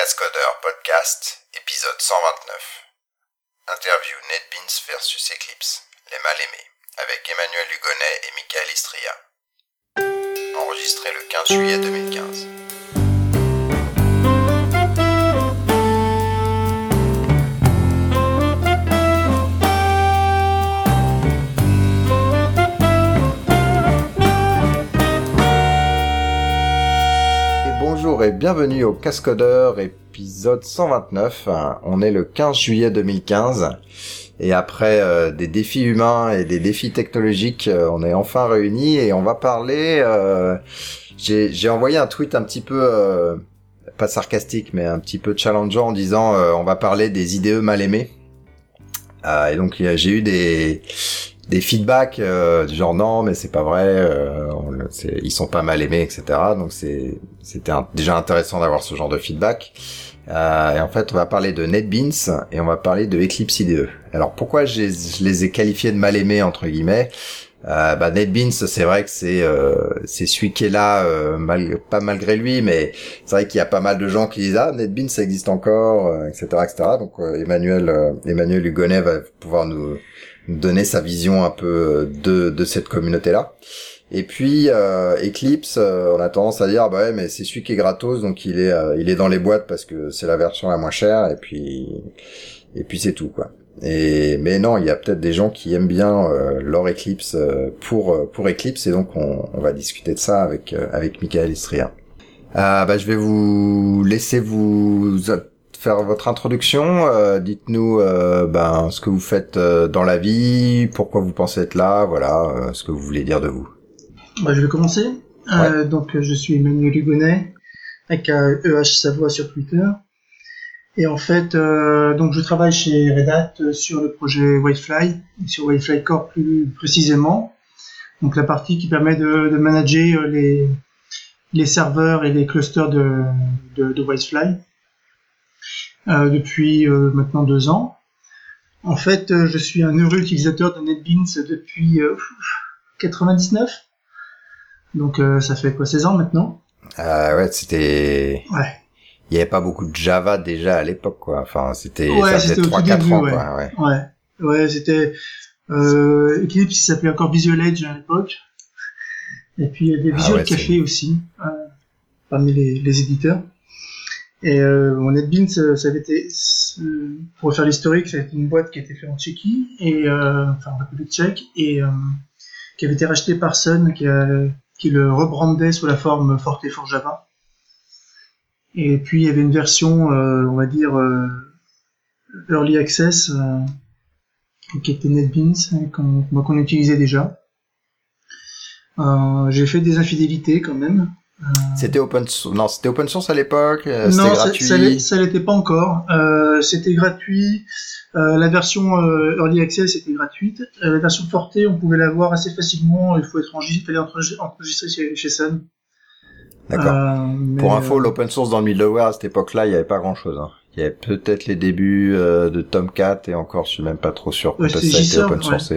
Cascodeur Podcast, épisode 129. Interview NetBeans versus Eclipse, les mal aimés, avec Emmanuel Hugonnet et Michael Istria. Enregistré le 15 juillet 2015. Bonjour et bienvenue au Cascodeur épisode 129. On est le 15 juillet 2015 et après euh, des défis humains et des défis technologiques, euh, on est enfin réunis et on va parler. Euh, j'ai envoyé un tweet un petit peu pas sarcastique mais un petit peu challengeant en disant on va parler des IDE mal aimés. et donc j'ai eu des des feedbacks euh, du genre non mais c'est pas vrai euh, ils sont pas mal aimés etc donc c'est c'était déjà intéressant d'avoir ce genre de feedback. Euh, et en fait on va parler de NetBeans et on va parler de Eclipse IDE alors pourquoi je les ai qualifiés de mal aimés entre guillemets? Euh, bah NetBeans c'est vrai que c'est euh, c'est celui qui est là mal, pas malgré lui mais c'est vrai qu'il y a pas mal de gens qui disent ah NetBeans ça existe encore etc etc donc Emmanuel Emmanuel Hugonet va pouvoir nous donner sa vision un peu euh, de, de cette communauté-là. Et puis euh, Eclipse, euh, on a tendance à dire bah ouais mais c'est celui qui est gratos donc il est il est dans les boîtes parce que c'est la version la moins chère et puis et puis c'est tout quoi. Et mais non, il y a peut-être des gens qui aiment bien leur Eclipse pour pour Eclipse et donc on, on va discuter de ça avec avec Michael Istria. bah je vais vous laisser vous faire votre introduction. Euh, dites-nous euh, ben ce que vous faites euh, dans la vie, pourquoi vous pensez être là, voilà, ce que vous voulez dire de vous. Bah, je vais commencer. donc je suis Emmanuel Hugonnet, avec EH Savoie sur Twitter. Et en fait, donc je travaille chez Red Hat sur le projet Whitefly, sur Whitefly Core plus précisément. Donc la partie qui permet de, de manager les, les serveurs et les clusters de, de, de Whitefly. Euh, depuis euh, maintenant deux ans. En fait, euh, je suis un heureux utilisateur de NetBeans depuis 99. Donc ça fait quoi 16 ans maintenant? Euh, Ouais, c'était... Ouais. Il n'y avait pas beaucoup de Java déjà à l'époque, quoi. Enfin, c'était... Ouais, c'était au tout début, ans, ouais. Quoi, ouais. Ouais, ouais c'était... Euh, Eclipse, qui s'appelait encore Visual Edge à l'époque. Et puis il y avait ah Visual Café aussi, euh, parmi les, les éditeurs. Et euh, NetBeans, ça avait été, pour faire l'historique, été une boîte qui a été faite en Tchéquie, et, euh, enfin en République tchèque, et euh, qui avait été rachetée par Sun, qui, a, qui le rebrandait sous la forme Forte for Java. Et puis il y avait une version, euh, on va dire, euh, Early Access, qui était NetBeans, qu'on utilisait déjà. J'ai fait des infidélités quand même. C'était open source. Non, c'était open source à l'époque. Euh, non, gratuit. ça l'était pas encore. Euh, c'était gratuit. Euh, la version Early Access était gratuite. La version Forte, on pouvait l'avoir assez facilement. Il faut être enregistré, enregistré chez, chez Sun. D'accord. Pour info, l'open source dans le middleware à cette époque-là, il n'y avait pas grand-chose. Hein. Il y avait peut-être les débuts de Tomcat et encore, je suis même pas trop sûr. Peut-être ça a été open source.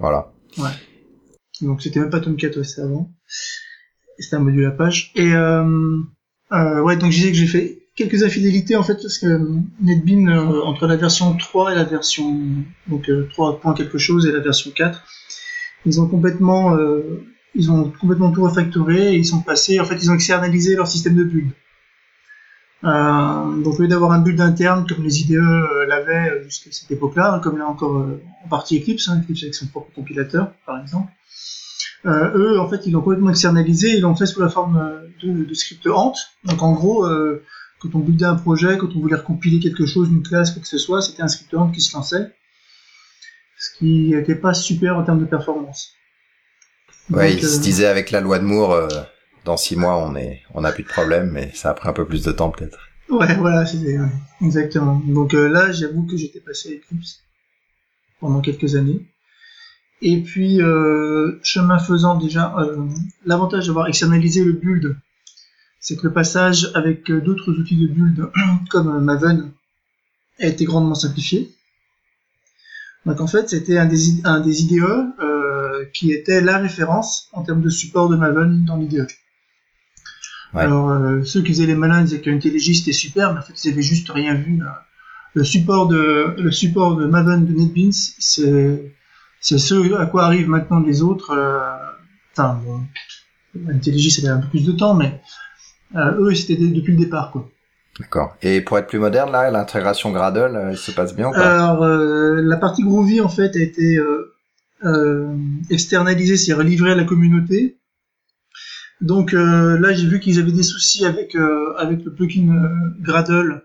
Voilà. Ouais. Donc c'était même pas Tomcat, ouais, avant c'était un module à page. Et euh, euh, ouais, donc je disais que j'ai fait quelques infidélités en fait parce que NetBeans euh, entre la version 3 et la version donc 3 points quelque chose et la version 4, ils ont complètement ils ont complètement tout refactoré et ils sont passés en fait ils ont externalisé leur système de build. Euh, donc au lieu d'avoir un build interne comme les IDE l'avaient jusqu'à cette époque-là, comme là encore en partie Eclipse, hein, Eclipse avec son propre compilateur par exemple, euh, eux, en fait, ils l'ont complètement externalisé, ils l'ont fait sous la forme euh, de, de script Ant. Donc en gros, euh, quand on buildait un projet, quand on voulait recompiler quelque chose, une classe, quoi que ce soit, c'était un script Ant qui se lançait. Ce qui n'était pas super en termes de performance. Ouais, il se disait avec la loi de Moore, dans six mois, on est, on n'a plus de problème, mais ça a pris un peu plus de temps peut-être. Ouais, voilà, c'était exactement. Donc là, j'avoue que j'étais passé à Eclipse pendant quelques années. Et puis, euh, chemin faisant déjà, euh, l'avantage d'avoir externalisé le build, c'est que le passage avec euh, d'autres outils de build, comme Maven, a été grandement simplifié. Donc en fait, c'était un des, un des IDE euh, qui était la référence en termes de support de Maven dans l'IDE. Alors, euh, ceux qui faisaient les malins disaient IntelliJ c'était super, mais en fait, ils avaient juste rien vu. Le support de, le support de Maven de NetBeans, c'est, c'est ce à quoi arrivent maintenant les autres. Euh, enfin, bon, ça fait un peu plus de temps, mais euh, eux, c'était depuis le départ, quoi. D'accord. Et pour être plus moderne, là, l'intégration Gradle, euh, se passe bien ou pas? Alors, euh, la partie Groovy, en fait, a été euh, euh externalisée, c'est-à-dire livrée à la communauté. Donc là, j'ai vu qu'ils avaient des soucis avec avec le plugin Gradle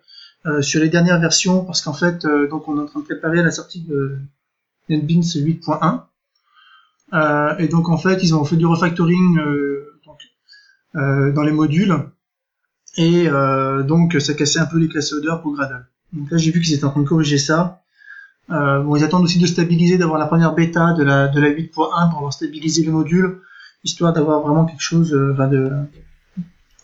sur les dernières versions, parce qu'en fait, donc on est en train de préparer la sortie de NetBeans 8.1. et donc en fait, ils ont fait du refactoring donc, dans les modules et euh, donc ça cassait un peu les classes odeurs pour Gradle. Donc là j'ai vu qu'ils étaient en train de corriger ça. Euh, bon, ils attendent aussi de stabiliser, d'avoir la première bêta de la, de la 8.1 pour avoir stabilisé le module, histoire d'avoir vraiment quelque chose, euh, de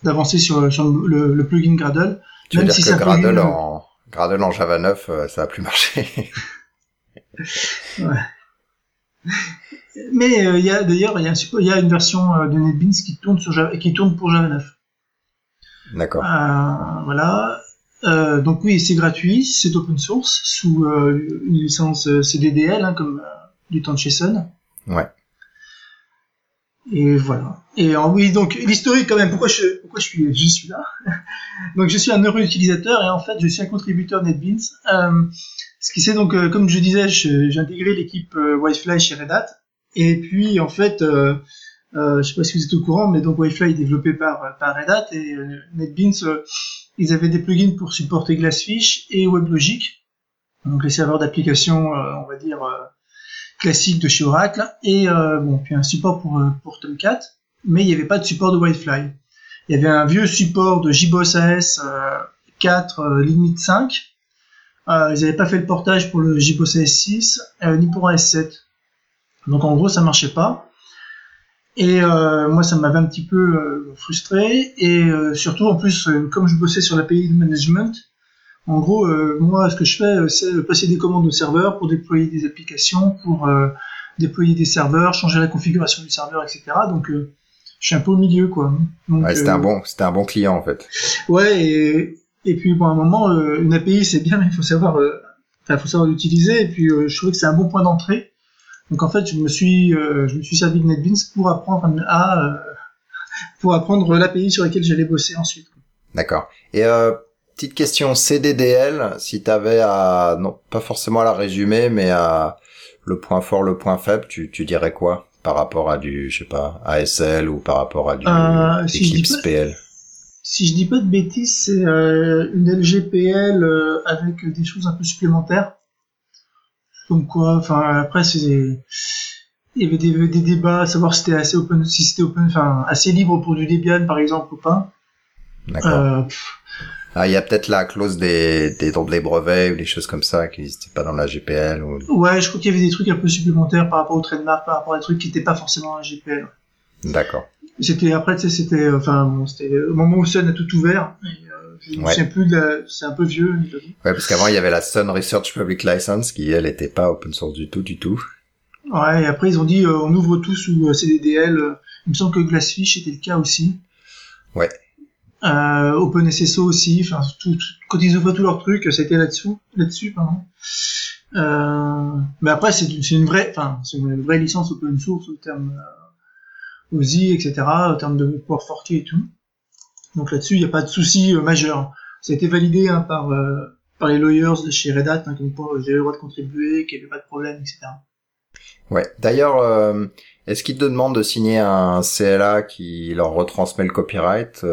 d'avancer sur, sur le, le, plugin Gradle. Tu même veux si dire que Gradle, en, Gradle en Java 9, euh, ça a plus marché. ouais. Mais euh, il y a d'ailleurs il y, a il y a une version de NetBeans qui tourne sur Java, qui tourne pour Java 9. D'accord. Euh, voilà. Euh, donc oui, c'est gratuit, c'est open source sous euh, une licence CDDL, hein, comme du temps de chez Sun. Ouais. Et voilà. Et oui, donc l'historique quand même. Pourquoi je pourquoi je suis je suis là? Donc je suis un heureux utilisateur et en fait je suis un contributeur NetBeans. Euh, ce qui c'est donc comme je disais, j'ai intégré l'équipe Wi-Fi chez Red Hat. Et puis en fait, euh, je sais pas si vous êtes au courant, mais donc Wi-Fi est développé par, par Red Hat et euh, NetBeans, euh, ils avaient des plugins pour supporter Glassfish et WebLogic, donc les serveurs d'application, euh, on va dire classiques de chez Oracle, et bon puis un support pour pour Tomcat, mais il n'y avait pas de support de Wi-Fi. Il y avait un vieux support de JBoss AS 4 limite 5. Ils n'avaient pas fait le portage pour le JBoss AS 6 ni pour AS 7. Donc en gros ça marchait pas. Et euh, moi, ça m'avait un petit peu euh, frustré. Et euh, surtout, en plus, comme je bossais sur l'API de management, en gros, moi, ce que je fais, c'est passer des commandes au serveur pour déployer des applications, pour déployer des serveurs, changer la configuration du serveur, etc. Donc, je suis un peu au milieu, quoi. ouais, c'était un bon, c'était un bon client, en fait. Ouais, et, et puis, pour un moment, une API, c'est bien, mais il faut savoir, enfin, faut savoir l'utiliser. Et puis, je trouvais que c'est un bon point d'entrée donc en fait, je me suis, euh, je me suis servi de NetBeans pour apprendre à, euh, pour apprendre l'API sur laquelle j'allais bosser ensuite. D'accord. Et euh, petite question CDDL, si tu avais à, non, pas forcément à la résumer, mais à le point fort, le point faible, tu, tu dirais quoi par rapport à du, je sais pas, ASL ou par rapport à du euh, Eclipse PL Si je dis pas de bêtises, c'est euh, une LGPL avec des choses un peu supplémentaires donc quoi, enfin après c'est il y avait des, des, débats à savoir si c'était assez open, si c'était open, enfin assez libre pour du Debian par exemple ou pas. D'accord. Euh, ah, il y a peut-être la clause des, des droits des brevets ou des choses comme ça qui n'existaient pas dans la GPL. Ou... Ouais, je crois qu'il y avait des trucs un peu supplémentaires par rapport au trademark, par rapport à des trucs qui n'étaient pas forcément dans la GPL. D'accord. C'était après, tu sais, c'était, enfin, bon, c'était au moment où Sun a tout ouvert. Et, je ne sais plus c'est un peu vieux. Ouais, parce qu'avant il y avait la Sun Research Public License qui elle était pas open source du tout, du tout. Ouais, et après ils ont dit euh, on ouvre tout sous euh, CDDL. Il me semble que Glassfish était le cas aussi. Ouais. Euh, OpenSSO aussi. Enfin, tout, quand ils ouvrent tous leurs trucs, c'était là-dessous, là-dessus, pardon. Euh, mais après c'est une, une vraie, enfin c'est une vraie licence open source au terme euh, OSI, etc. Au terme de pouvoir forquer et tout. Donc là-dessus, il n'y a pas de souci euh, majeur. Ça a été validé hein, par, euh, par les lawyers de chez Red Hat, hein, comme quoi j'ai le droit de contribuer, qu'il n'y avait pas de problème, etc. Ouais. D'ailleurs, euh, est-ce qu'ils te demandent de signer un CLA qui leur retransmet le copyright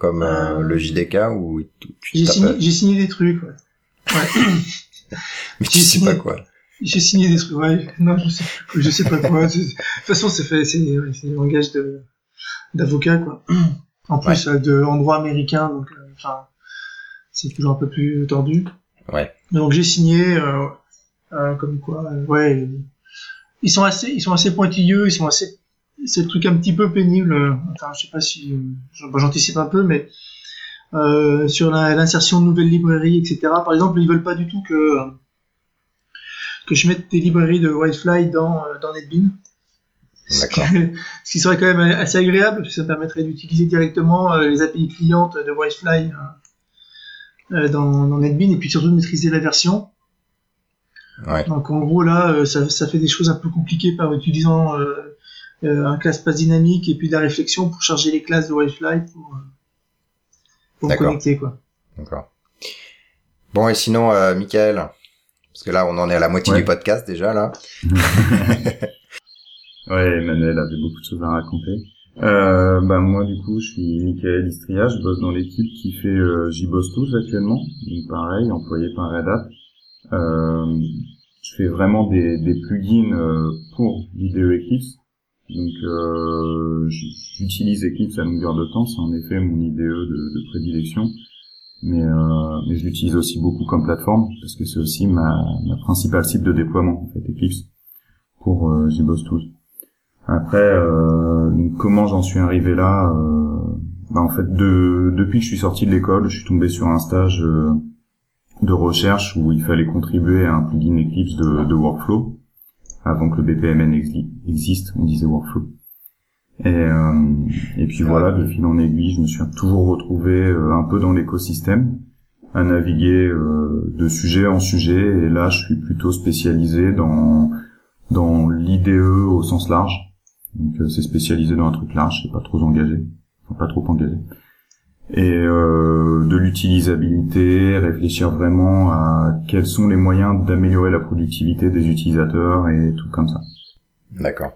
comme le JDK ou J'ai signé, signé, des trucs. Ouais. ouais. Mais tu sais pas quoi. J'ai signé des trucs. Ouais. Non, je sais, je sais pas quoi. de toute façon, c'est fait, c'est, c'est un langage de d'avocat quoi. En plus, euh, de, en droit américain, donc, euh, enfin, c'est toujours un peu plus tordu. Ouais. Donc j'ai signé, euh, euh, comme quoi, ouais, ils sont assez, ils sont assez pointilleux, ils sont assez, c'est le truc un petit peu pénible. Enfin, je sais pas si, j'anticipe un peu, mais euh, sur l'insertion de nouvelles librairies, etc. Par exemple, ils veulent pas du tout que que je mette des librairies de Whitefly dans dans NetBeans. Ce qui serait quand même assez agréable, parce que ça permettrait d'utiliser directement euh, les API clientes de Wi-Fi euh, dans, dans NetBeans et puis surtout de maîtriser la version. Ouais. Donc en gros là, ça, ça, fait des choses un peu compliquées par utilisant un classe passe dynamique et puis de la réflexion pour charger les classes de Wi-Fi pour, pour connecter quoi. D'accord. Bon et sinon, euh, Michael, parce que là on en est à la moitié du podcast déjà là. ouais, Emmanuel avait beaucoup de choses à raconter. Euh, bah moi du coup je suis Michael Istria, je bosse dans l'équipe qui fait euh, Tools actuellement, donc pareil employé par Red Hat. Euh, je fais vraiment des, des plugins euh, pour vidéo Eclipse, donc euh, j'utilise Eclipse à longueur de temps, c'est en effet mon IDE de, de prédilection mais, euh, mais je l'utilise aussi beaucoup comme plateforme parce que c'est aussi ma, ma principale cible de déploiement en fait Eclipse pour euh, Tools. Après, euh, donc comment j'en suis arrivé là euh, bah En fait, de, depuis que je suis sorti de l'école, je suis tombé sur un stage euh, de recherche où il fallait contribuer à un plugin Eclipse de, de workflow. Avant que le BPMN existe, on disait workflow. Et, euh, et puis voilà, de fil en aiguille, je me suis toujours retrouvé euh, un peu dans l'écosystème, à naviguer euh, de sujet en sujet. Et là, je suis plutôt spécialisé dans dans l'IDE au sens large. Donc c'est spécialisé dans un truc large, c'est pas trop engagé, enfin, pas trop engagé. Et euh, de l'utilisabilité, réfléchir vraiment à quels sont les moyens d'améliorer la productivité des utilisateurs et tout comme ça. D'accord.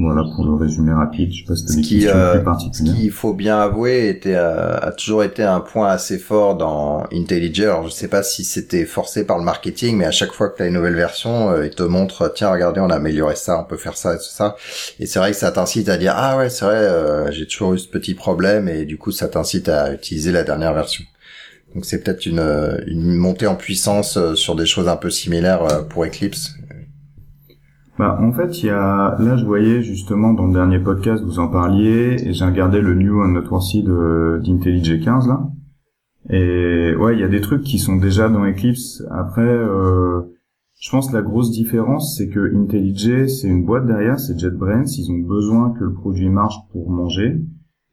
Voilà pour le résumé rapide. Je sais pas si des questions euh, plus particulières. Ce qu'il faut bien avouer était euh, a toujours été un point assez fort dans IntelliJ. Alors je sais pas si c'était forcé par le marketing, mais à chaque fois que tu as une nouvelle version, euh, il te montre tiens regardez on a amélioré ça, on peut faire ça et tout ça. Et c'est vrai que ça t'incite à dire ah ouais c'est vrai euh, j'ai toujours eu ce petit problème et du coup ça t'incite à utiliser la dernière version. Donc c'est peut-être une, une montée en puissance sur des choses un peu similaires pour Eclipse bah, en fait, il y a, là, je voyais justement dans le dernier podcast, vous en parliez, et j'ai regardé le New on Noteworthy d'IntelliJ 15, là. Et ouais, il y a des trucs qui sont déjà dans Eclipse. Après, euh, je pense que la grosse différence, c'est que IntelliJ, c'est une boîte derrière, c'est JetBrains, ils ont besoin que le produit marche pour manger,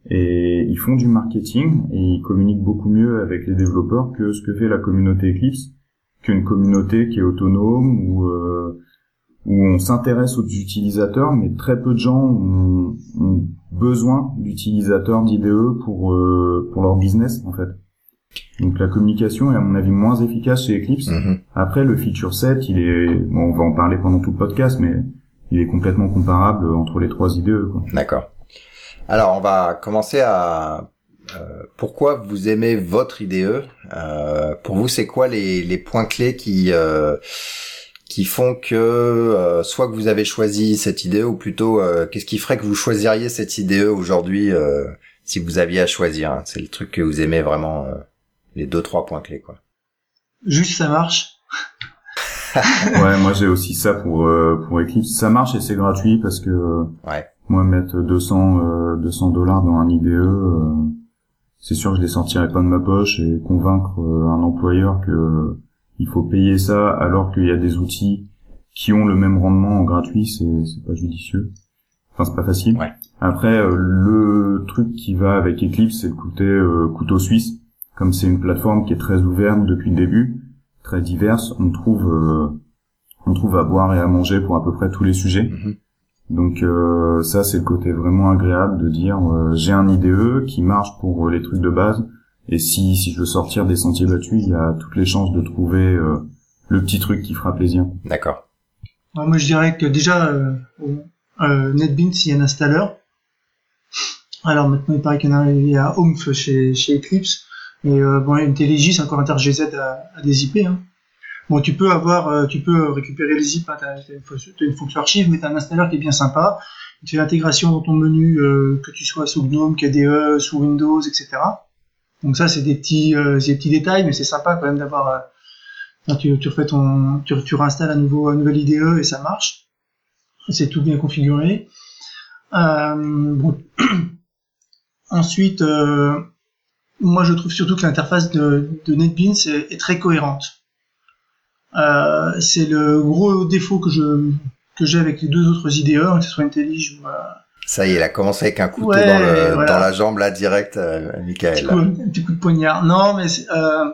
et ils font du marketing, et ils communiquent beaucoup mieux avec les développeurs que ce que fait la communauté Eclipse, qu'une communauté qui est autonome, ou... Euh, où on s'intéresse aux utilisateurs, mais très peu de gens ont, besoin d'utilisateurs d'IDE pour euh, pour leur business en fait. Donc la communication est à mon avis moins efficace chez Eclipse. Mm-hmm. Après le feature set, il est bon, on va en parler pendant tout le podcast, mais il est complètement comparable entre les trois IDE. D'accord. Alors on va commencer à euh, pourquoi vous aimez votre IDE euh, Pour vous, c'est quoi les, les points clés qui euh, qui font que euh, soit que vous avez choisi cette idée ou plutôt euh, qu'est-ce qui ferait que vous choisiriez cette idée aujourd'hui euh, si vous aviez à choisir hein. c'est le truc que vous aimez vraiment les deux trois points clés quoi juste ça marche? Ouais moi j'ai aussi ça pour pour Eclipse ça marche et c'est gratuit parce que ouais. moi mettre 200 200 dollars dans un IDE c'est sûr que je les sortirais pas de ma poche et convaincre un employeur que il faut payer ça alors qu'il y a des outils qui ont le même rendement en gratuit, c'est c'est pas judicieux. Enfin, c'est pas facile. Après, euh, le truc qui va avec Eclipse, c'est le côté euh, couteau suisse. Comme c'est une plateforme qui est très ouverte depuis le début, très diverse, on trouve euh, on trouve à boire et à manger pour à peu près tous les sujets. Mm-hmm. Donc ça, c'est le côté vraiment agréable de dire j'ai un IDE qui marche pour les trucs de base et si, si je veux sortir des sentiers battus, il y a toutes les chances de trouver euh, le petit truc qui fera plaisir. D'accord. moi, je dirais que déjà, euh, euh, NetBeans, il y a un installeur. Alors maintenant, il paraît qu'il y, a, il y a Oomph chez, chez Eclipse. Et euh, bon, IntelliJ, c'est encore InterGZ à, à des IP. Hein. Bon, tu peux avoir, euh, tu peux récupérer les zip, hein, t'as, as une, fonction archive, mais t'as un installeur qui est bien sympa. Tu fais l'intégration dans ton menu, euh, que tu sois sous GNOME, KDE, sous Windows, etc. Donc ça, c'est des petits, euh, détails, mais c'est sympa quand même d'avoir. Euh, tu, tu refais ton, tu, réinstalles à nouveau un nouvel IDE et ça marche. C'est tout bien configuré. Euh. Ensuite, euh, moi je trouve surtout que l'interface de, de NetBeans est, très cohérente. Euh, c'est le gros défaut que je que j'ai avec les deux autres IDE, que ce soit IntelliJ ou ça y est, il a commencé avec un couteau dans, le, dans, la jambe là direct, euh, Michael. Un petit, coup, de poignard. Non, mais euh,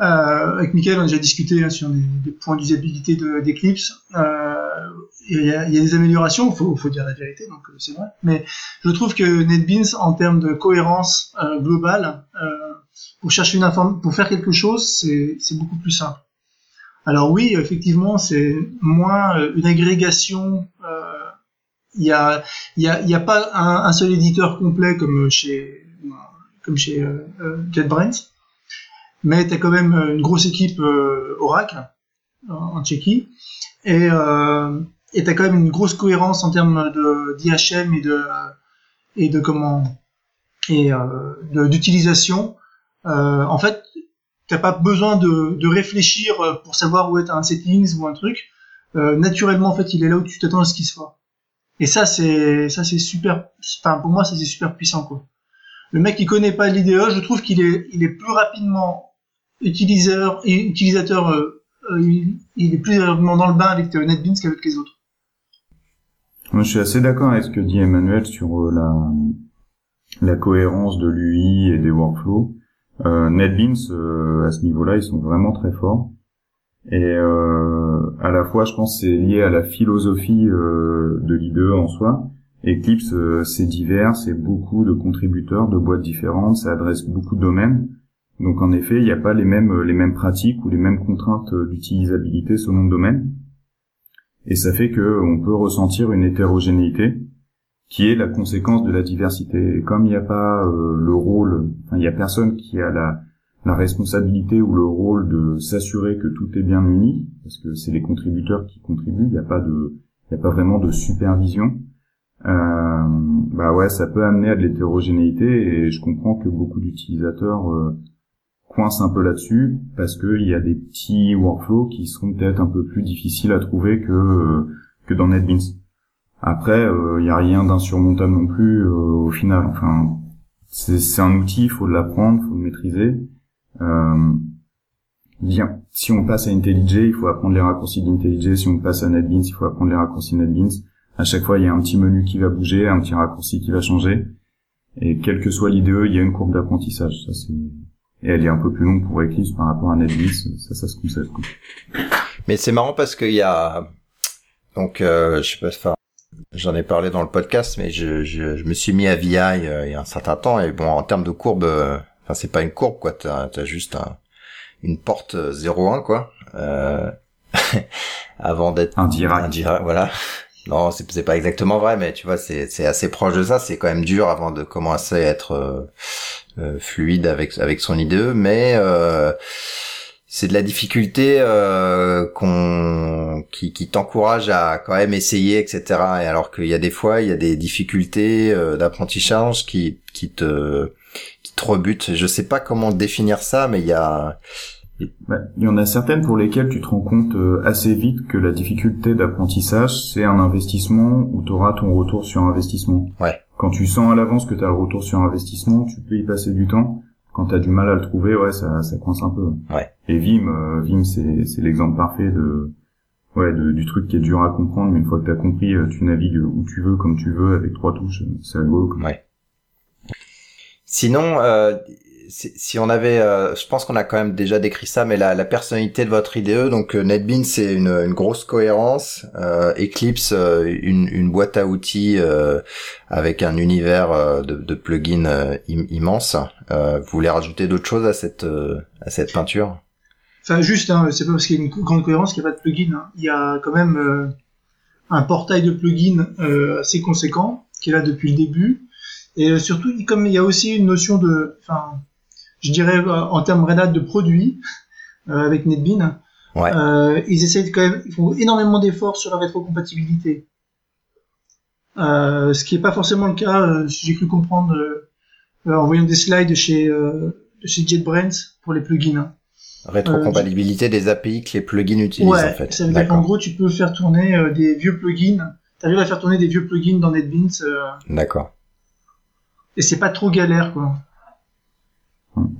euh, avec Michael, on a déjà discuté hein, sur des, des points d'usabilité d'Eclipse. Euh, il y, a, y, a, des améliorations, faut, faut dire la vérité, donc euh, c'est vrai. Mais je trouve que NetBeans, en termes de cohérence euh, globale, pour chercher une information, pour faire quelque chose, c'est beaucoup plus simple. Alors oui, effectivement, c'est moins une agrégation il y a, y a, y a pas un, un, seul éditeur complet comme chez, comme chez euh, euh JetBrains, mais tu as quand même une grosse équipe euh, Oracle en, Tchéquie et euh, et t'as quand même une grosse cohérence en termes de d'IHM et de et de comment et euh, d'utilisation. Euh, en fait, t'as pas besoin de, de réfléchir pour savoir où est un settings ou un truc. Euh, naturellement, en fait, il est là où tu t'attends à ce qu'il soit. Et ça, c'est, ça, c'est super, enfin, pour moi, ça, c'est super puissant, quoi. Le mec qui connaît pas l'IDE, je trouve qu'il est, il est plus rapidement utilisateur, euh, euh, il est plus rapidement dans le bain avec NetBeans qu'avec les autres. Moi, je suis assez d'accord avec ce que dit Emmanuel sur euh, la, la cohérence de l'UI et des workflows. Euh, NetBeans, à ce niveau-là, ils sont vraiment très forts. Et euh, à la fois, je pense, c'est lié à la philosophie euh, de l'IDE en soi. Eclipse, euh, c'est divers, c'est beaucoup de contributeurs, de boîtes différentes, ça adresse beaucoup de domaines. Donc en effet, il n'y a pas les mêmes les mêmes pratiques ou les mêmes contraintes d'utilisabilité selon le domaine. Et ça fait que on peut ressentir une hétérogénéité qui est la conséquence de la diversité. Et comme il n'y a pas le rôle, il n'y a personne qui a la la responsabilité ou le rôle de s'assurer que tout est bien uni, parce que c'est les contributeurs qui contribuent, il n'y a pas de, il a pas vraiment de supervision. Euh, bah ouais, ça peut amener à de l'hétérogénéité et je comprends que beaucoup d'utilisateurs euh, coincent un peu là-dessus parce qu'il y a des petits workflows qui sont peut-être un peu plus difficiles à trouver que euh, que dans NetBeans. Après, il euh, n'y a rien d'insurmontable non plus euh, au final. Enfin, c'est un outil, il faut l'apprendre, il faut le maîtriser. Euh, bien. Si on passe à IntelliJ, il faut apprendre les raccourcis d'IntelliJ. Si on passe à NetBeans, il faut apprendre les raccourcis NetBeans. À chaque fois, il y a un petit menu qui va bouger, un petit raccourci qui va changer. Et quelle que soit l'IDE, il y a une courbe d'apprentissage. Ça, c'est... Et elle est un peu plus longue pour Eclipse par rapport à NetBeans. Ça, ça se concède. Mais c'est marrant parce qu'il y a... Donc, euh, je sais pas, enfin, j'en ai parlé dans le podcast, mais je, je, je me suis mis à VI euh, il y a un certain temps. Et bon, en termes de courbe... Euh, Enfin, c'est pas une courbe, quoi. T'as as juste un, une porte 0-1, quoi. Euh, avant d'être un direct. voilà. Non, c'est pas exactement vrai, mais tu vois, c'est assez proche de ça. C'est quand même dur avant de commencer à être euh, euh, fluide avec avec son IDE, mais euh, c'est de la difficulté euh, qu'on qui, qui t'encourage à quand même essayer, etc. Et alors qu'il y a des fois, il y a des difficultés euh, d'apprentissage qui qui te trop but. Je sais pas comment définir ça, mais il y a. il y en a certaines pour lesquelles tu te rends compte euh, assez vite que la difficulté d'apprentissage, c'est un investissement où tu auras ton retour sur investissement. Ouais. Quand tu sens à l'avance que tu as le retour sur investissement, tu peux y passer du temps. Quand tu as du mal à le trouver, ouais, ça, ça coince un peu. Ouais. Et Vim, euh, Vim, c'est, c'est l'exemple parfait de, ouais, de, du truc qui est dur à comprendre, mais une fois que tu as compris, euh, tu navigues où tu veux, comme tu veux, avec trois touches, c'est rigolo. Ouais. Sinon, euh, si on avait, euh, je pense qu'on a quand même déjà décrit ça, mais la, la personnalité de votre IDE, donc euh, NetBeans c'est une, une, grosse cohérence, euh, Eclipse une, une, boîte à outils avec un univers de, de plugins immense. vous voulez rajouter d'autres choses à cette à cette peinture? Enfin juste, hein, c'est pas parce qu'il y a une grande cohérence qu'il n'y a pas de plugin. Hein. Il y a quand même un portail de plugins assez conséquent qui est là depuis le début et euh, surtout, comme il y a aussi une notion de, enfin, je dirais euh, en termes Red Hat de produits euh, avec NetBean, ouais. euh, ils essayent quand même, ils font énormément d'efforts sur la rétrocompatibilité. Euh, ce qui n'est pas forcément le cas, si j'ai cru comprendre en voyant des slides chez de chez JetBrains pour les plugins. Rétrocompatibilité des API que les plugins utilisent ouais, en fait. Ça veut dire qu'en gros, tu peux faire tourner des vieux plugins. Tu arrives à faire tourner des vieux plugins dans NetBeans. D'accord et c'est pas trop galère quoi.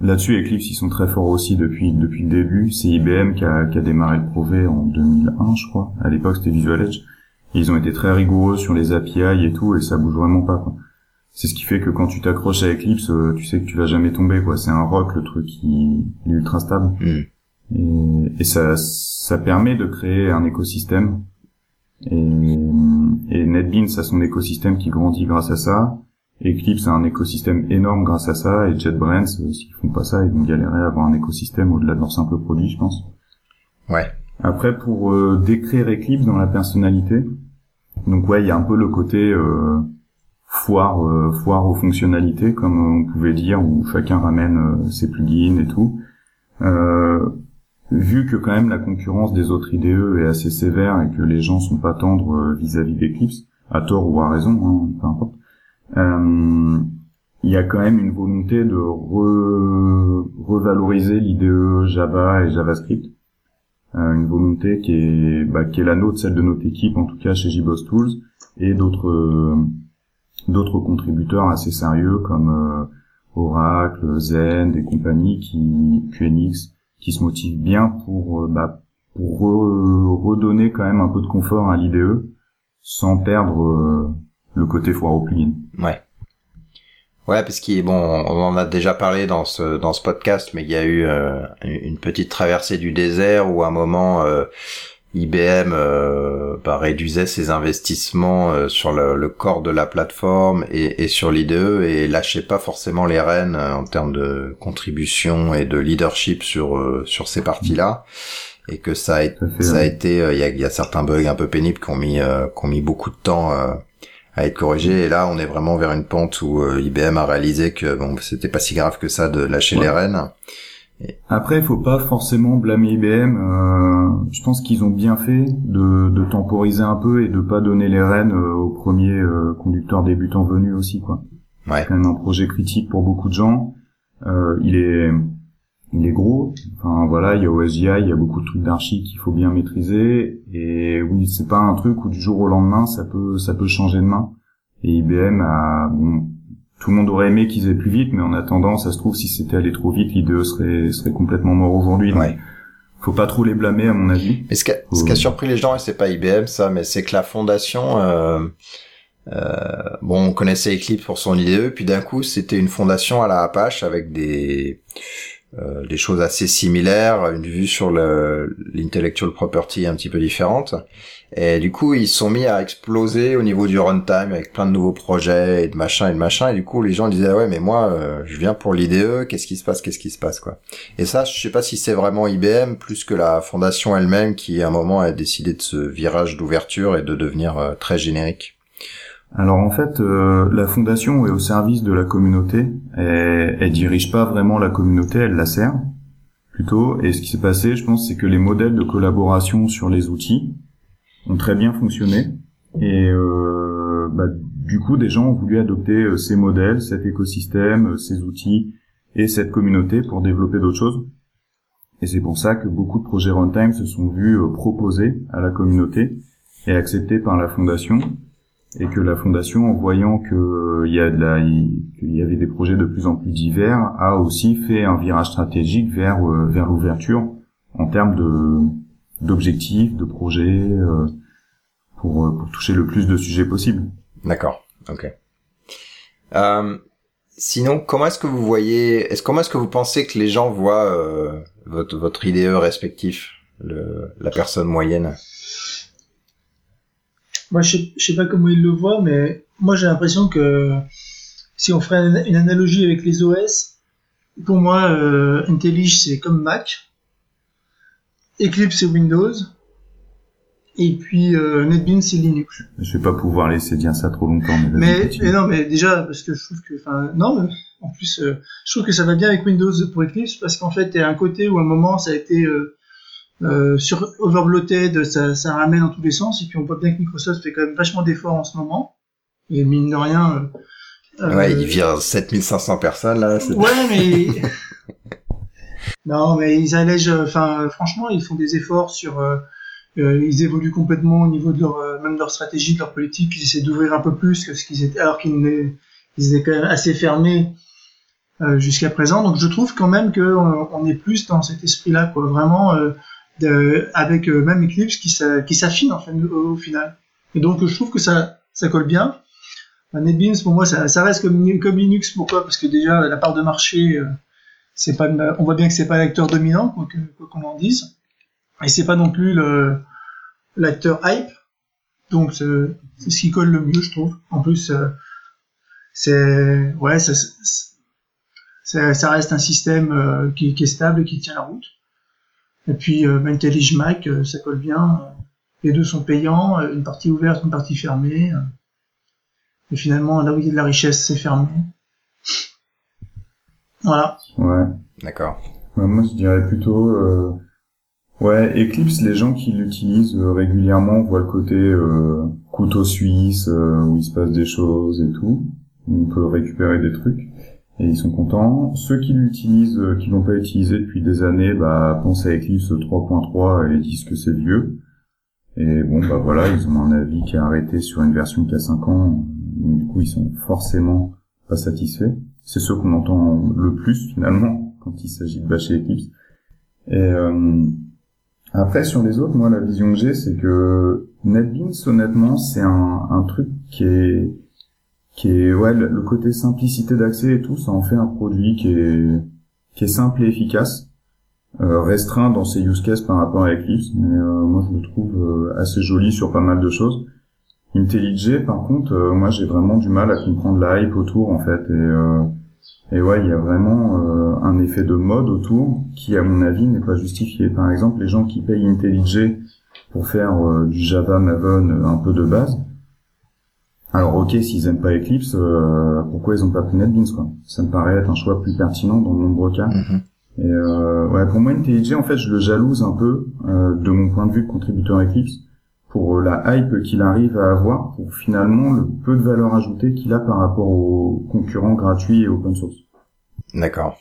Là-dessus, Eclipse, ils sont très forts aussi depuis depuis le début. C'est IBM qui a, qui a démarré le projet en 2001, je crois. À l'époque, c'était Visual Edge. ils ont été très rigoureux sur les API et tout, et ça bouge vraiment pas. C'est ce qui fait que quand tu t'accroches à Eclipse, euh, tu sais que tu vas jamais tomber. quoi. C'est un rock le truc qui est ultra stable. Hmm. Et, et, ça, ça permet de créer un écosystème. Et, et NetBeans a son écosystème qui grandit grâce à ça. Eclipse a un écosystème énorme grâce à ça. Et JetBrains, euh, s'ils font pas ça, ils vont galérer à avoir un écosystème au-delà de leur simple produit, je pense. Ouais. Après, pour euh, décrire Eclipse dans la personnalité, donc ouais, il y a un peu le côté euh, foire, euh, foire aux fonctionnalités, comme on pouvait dire, où chacun ramène euh, ses plugins et tout. vu que quand même la concurrence des autres IDE est assez sévère et que les gens sont pas tendres vis-à-vis d'Eclipse, à tort ou à raison, hein, peu importe. Il y a quand même une volonté de revaloriser l'IDE Java et JavaScript. Euh, une volonté qui est bah, qui est la nôtre, celle de notre équipe en tout cas chez JBoss Tools et d'autres euh, contributeurs assez sérieux comme euh, Oracle, Zen, des compagnies qui QNX qui se motivent bien pour bah, pour redonner quand même un peu de confort à l'IDE sans perdre le côté foire au plugin. Ouais. Ouais, parce qu'il bon, on en a déjà parlé dans ce dans ce podcast, mais il y a eu euh, une petite traversée du désert où à un moment euh, IBM euh, bah, réduisait ses investissements euh, sur le, le, corps de la plateforme et, et sur l'IDE et lâchait pas forcément les rênes en termes de contribution et de leadership sur sur ces parties-là et que ça a, ça a été il y a, y, a, certains bugs un peu pénibles qui ont mis qui ont mis beaucoup de temps à être corrigé. Et là, on est vraiment vers une pente où euh, IBM a réalisé que bon, c'était pas si grave que ça de lâcher les rênes. Après, il faut pas forcément blâmer IBM. Euh, je pense qu'ils ont bien fait de, de, temporiser un peu et de pas donner les rênes euh, aux premiers euh, conducteurs débutants venus aussi, quoi. Ouais. C'est quand même un projet critique pour beaucoup de gens. il est il est gros. Enfin voilà, il y a OSGI, il y a beaucoup de trucs d'archi qu'il faut bien maîtriser. Et oui, c'est pas un truc où du jour au lendemain ça peut ça peut changer de main. Et IBM a bon, tout le monde aurait aimé qu'ils aient plus vite, mais en attendant, ça se trouve si c'était allé trop vite, l'IDE serait serait complètement mort aujourd'hui. Ouais. Faut pas trop les blâmer à mon avis. Mais ce qui a, ce qui a surpris les gens, et c'est pas IBM ça, mais c'est que la fondation. Euh... Euh, bon, on connaissait Eclipse pour son IDE, puis d'un coup, c'était une fondation à la Apache avec des euh, des choses assez similaires, une vue sur l'intellectual property un petit peu différente. Et du coup, ils sont mis à exploser au niveau du runtime avec plein de nouveaux projets et de machin et de machin. Et du coup, les gens disaient ouais, mais moi, euh, je viens pour l'IDE. Qu'est-ce qui se passe Qu'est-ce qui se passe quoi Et ça, je sais pas si c'est vraiment IBM plus que la fondation elle-même qui, à un moment, a décidé de ce virage d'ouverture et de devenir euh, très générique. Alors en fait, euh, la fondation est au service de la communauté. Elle, elle dirige pas vraiment la communauté, elle la sert plutôt. Et ce qui s'est passé, je pense, c'est que les modèles de collaboration sur les outils ont très bien fonctionné. Et euh, bah, du coup, des gens ont voulu adopter euh, ces modèles, cet écosystème, ces outils et cette communauté pour développer d'autres choses. Et c'est pour ça que beaucoup de projets runtime se sont vus proposés à la communauté et acceptés par la fondation et que la fondation, en voyant que euh, y a qu'il y avait des projets de plus en plus divers, a aussi fait un virage stratégique vers euh, vers l'ouverture en termes d'objectifs, de projets euh, pour pour toucher le plus de sujets possible. D'accord. Ok. Euh, sinon, comment est-ce que vous voyez, est-ce comment est-ce que vous pensez que les gens voient votre votre IDE respectif, le, la personne moyenne? Moi, je sais, sais pas comment ils le voient, mais moi, j'ai l'impression que si on ferait une, analogie avec les OS, pour moi, euh, IntelliJ, c'est comme Mac. Eclipse, c'est Windows. Et puis euh, NetBeans, c'est Linux. Je vais pas pouvoir laisser dire ça trop longtemps. Mais, mais, non, mais déjà, parce que je trouve que... Enfin, non, en plus, euh, je trouve que ça va bien avec Windows pour Eclipse, parce qu'en fait, il y a un côté où à un moment, ça a été... Euh, euh, sur overbloated, ça, ça ramène dans tous les sens. Et puis on voit bien que Microsoft fait quand même vachement d'efforts en ce moment. Et mine de rien. Euh, ouais, il vire 7500 personnes là. Ouais, mais. non, mais ils allègent. Enfin, franchement, ils font des efforts sur. Euh, euh ils évoluent complètement au niveau de leur, euh, même de leur stratégie, de leur politique. Ils essaient d'ouvrir un peu plus que ce qu'ils étaient, alors qu'ils ils étaient quand même assez fermés euh, jusqu'à présent. Donc je trouve quand même qu'on on est plus dans cet esprit-là, quoi. Vraiment, de, avec euh, même Eclipse qui, s'affine en fait au, final. Et donc je trouve que ça, ça colle bien. NetBeans pour moi ça, ça reste comme, comme, Linux. Pourquoi? Parce que déjà la part de marché, euh, c'est pas, on voit bien que c'est pas l'acteur dominant, quoi qu'on en dise, et c'est pas non plus l'acteur hype. Donc c'est ce qui colle le mieux, je trouve. En plus, euh, c'est ouais, ça, ça, reste un système qui, qui, est stable et qui tient la route. Et puis euh, IntelliJ Mac, euh, ça colle bien. Les deux sont payants, une partie ouverte, une partie fermée. Et finalement, là où il y a de la richesse, c'est fermé. Voilà. Ouais. D'accord. moi, je dirais plutôt, euh, ouais, Eclipse, les gens qui l'utilisent régulièrement voient le côté couteau suisse où il se passe des choses et tout. On peut récupérer des trucs et ils sont contents. Ceux qui l'utilisent, euh, qui l'ont pas utilisé depuis des années, bah pensent à Eclipse 3.3 et disent que c'est vieux. Et bon bah voilà, ils ont un avis qui a arrêté sur une version qui a 5 ans, donc du coup ils sont forcément pas satisfaits. C'est ceux qu'on entend le plus finalement quand il s'agit de bâcher Eclipse. Et euh, après sur les autres, moi la vision que j'ai c'est que NetBeans honnêtement c'est un, un truc qui est qui est ouais le, côté simplicité d'accès et tout ça en fait un produit qui est qui est simple et efficace euh, restreint dans ses use cases par rapport à Eclipse mais euh, moi je le trouve euh, assez joli sur pas mal de choses. IntelliJ par contre euh, moi j'ai vraiment du mal à comprendre la hype autour en fait et et ouais il y a vraiment un effet de mode autour qui à mon avis n'est pas justifié. Par exemple les gens qui payent IntelliJ pour faire du Java Maven un peu de base alors ok, s'ils aiment pas Eclipse, euh, pourquoi ils ont pas pris NetBeans quoi? Ça me paraît être un choix plus pertinent dans de nombreux cas. Mhm. Et euh, ouais, pour moi, IntelliJ, en fait, je le jalouse un peu euh, de mon point de vue de contributeur Eclipse pour la hype qu'il arrive à avoir pour finalement le peu de valeur ajoutée qu'il a par rapport aux concurrents gratuits et open source. D'accord.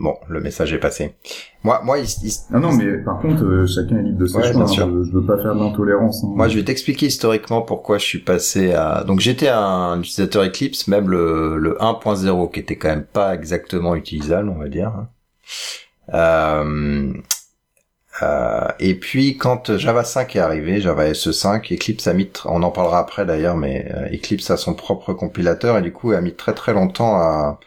Bon, le message est passé. Moi, moi, il, Ah non, mais par contre, euh, chacun est libre de ses choix. Hein. Je, veux pas faire de l'intolérance. Hein. Moi, je vais t'expliquer historiquement pourquoi je suis passé à. Donc, j'étais un utilisateur Eclipse, même le, le 1.0, qui était quand même pas exactement utilisable, on va dire. Hein. Euh... Euh, et puis quand Java 5 est arrivé, Java SE5, Eclipse a mis, on en parlera après d'ailleurs, mais euh, Eclipse a son propre compilateur et du coup a mis très très longtemps à,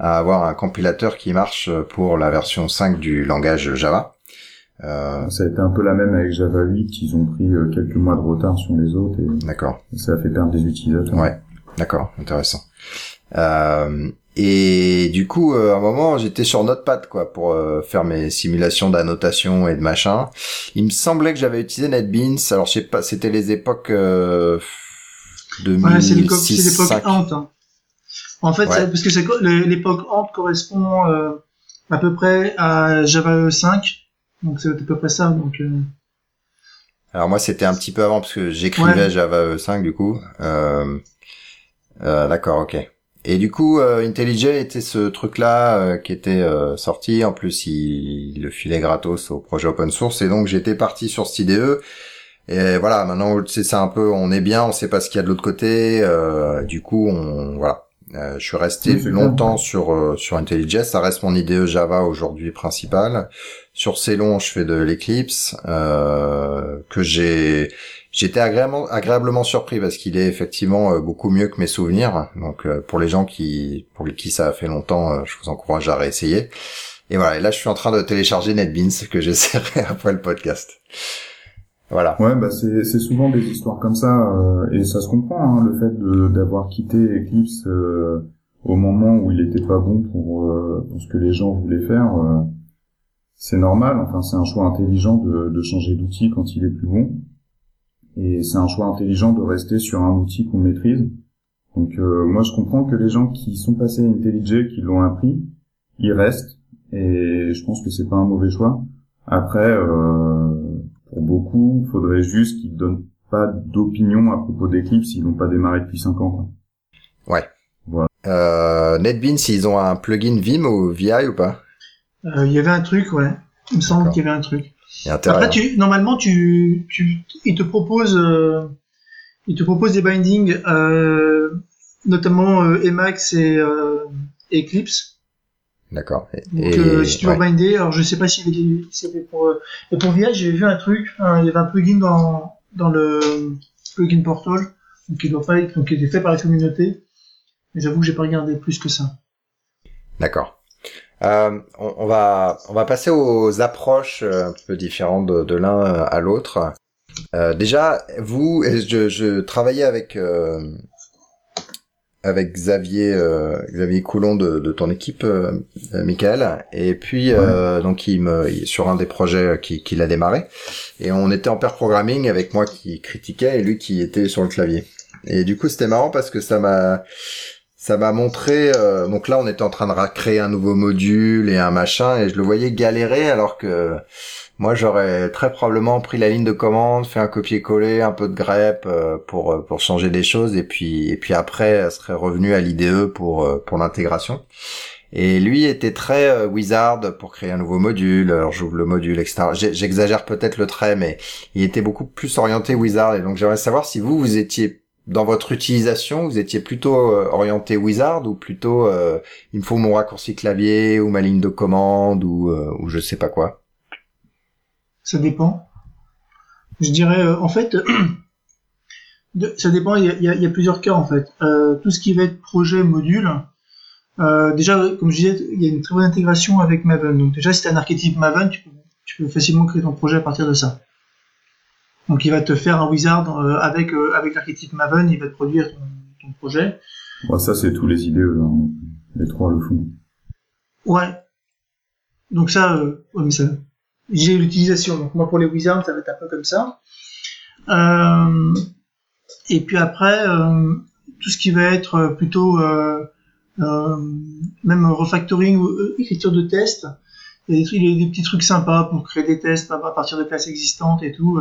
à avoir un compilateur qui marche pour la version 5 du langage Java. Euh... Ça a été un peu la même avec Java 8, ils ont pris euh, quelques mois de retard sur les autres et d'accord. ça a fait perdre des utilisateurs. Ouais, d'accord, intéressant. Euh, et du coup, euh, à un moment, j'étais sur Notepad quoi pour euh, faire mes simulations d'annotation et de machin. Il me semblait que j'avais utilisé NetBeans. Alors je sais pas, c'était les époques euh, 2006, ouais, c'est l'époque Ant. En fait, parce que l'époque AMP correspond euh, à peu près à Java 5, donc c'est à peu près ça. Donc, euh. Alors moi, c'était un petit peu avant parce que j'écrivais Java 5 du coup. Euh, D'accord, ok. Et du coup, IntelliJ était ce truc-là qui était sorti. En plus, il, il, le filait gratos au projet open source. Et donc, j'étais parti sur cette IDE. Et voilà, maintenant, c'est ça un peu, on est bien, on sait pas ce qu'il y a de l'autre côté. du coup, on voilà, euh, je suis resté longtemps sur euh, sur IntelliJ, ça reste mon IDE Java aujourd'hui principal. Sur Célon, je fais de l'Eclipse euh, que j'ai j'étais agréablement agréablement surpris parce qu'il est effectivement euh, beaucoup mieux que mes souvenirs. Donc pour les gens qui pour qui ça a fait longtemps, je vous encourage à réessayer. Et voilà, et là je suis en train de télécharger NetBeans que j'essaierai après le podcast. Voilà. Ouais, bah c'est souvent des histoires comme ça euh, et ça se comprend hein, le fait d'avoir quitté Eclipse euh, au moment où il était pas bon pour, euh, pour ce que les gens voulaient faire. c'est normal. Enfin, c'est un choix intelligent de de changer d'outil quand il est plus bon. Et c'est un choix intelligent de rester sur un outil qu'on maîtrise. Donc moi je comprends que les gens qui sont passés à IntelliJ, qui l'ont appris, ils restent et je pense que c'est pas un mauvais choix. Après, euh, pour beaucoup, il faudrait juste qu'ils donnent pas d'opinion à propos d'Eclipse s'ils n'ont pas démarré depuis 5 ans. Quoi. Ouais. Voilà. Euh, NetBeans, ils ont un plugin Vim ou VI ou pas? Euh, Il y avait un truc, ouais. Il me semble qu'il y avait un truc. Après, tu, normalement, tu, tu, ils te proposent, euh, ils te proposent des bindings, euh, notamment euh, Emacs et euh, Eclipse. D'accord. Donc euh, si tu veux binder, alors je sais pas si c'était pour euh, et pour VI, j'avais vu un truc, il y avait un plugin dans dans le plugin Portal, donc qui doit pas être, donc qui était fait par la communauté. Mais j'avoue que j'ai pas regardé plus que ça. D'accord. Euh, on, va on va passer aux approches euh, un peu différentes de, l'un à l'autre. Euh, déjà, vous, je, je travaillais avec euh, avec Xavier euh, Xavier Coulon de, de ton équipe, euh, Michael, et puis donc il me sur un des projets qu'il qui a démarré, et on était en pair programming avec moi qui critiquais et lui qui était sur le clavier. Et du coup, c'était marrant parce que ça m'a ça m'a montré euh, donc là on était en train de créer un nouveau module et un machin et je le voyais galérer alors que moi j'aurais très probablement pris la ligne de commande, fait un copier-coller, un peu de grep euh, pour euh, pour changer des choses et puis et puis après serait revenu à l'IDE pour pour l'intégration. Et lui était très wizard pour créer un nouveau module. Alors j'ouvre le module, etc. J'exagère peut-être le trait, mais il était beaucoup plus orienté wizard. Et donc j'aimerais savoir si vous vous étiez dans votre utilisation, vous étiez plutôt euh, orienté wizard ou plutôt euh, il me faut mon raccourci clavier ou ma ligne de commande ou, euh, ou je sais pas quoi? Ça dépend. Je dirais en fait, ça dépend. Il y, a, y a, plusieurs cas en fait. tout ce qui va être projet module. déjà, comme je disais, il y a une très bonne intégration avec Maven. Donc déjà, si tu as un archétype Maven, tu peux, tu peux facilement créer ton projet à partir de ça. Donc il va te faire un wizard euh, avec euh, avec l'archétype Maven, il va te produire ton, projet. ça c'est tous les idées, hein. les trois le font. Ouais. Donc ça, euh, ça j'ai l'utilisation. Donc moi pour les wizards, ça va être un peu comme ça. et puis après, tout ce qui va être plutôt même refactoring ou écriture de test, il y, a des, petits trucs sympas pour créer des tests à partir de classes existantes et tout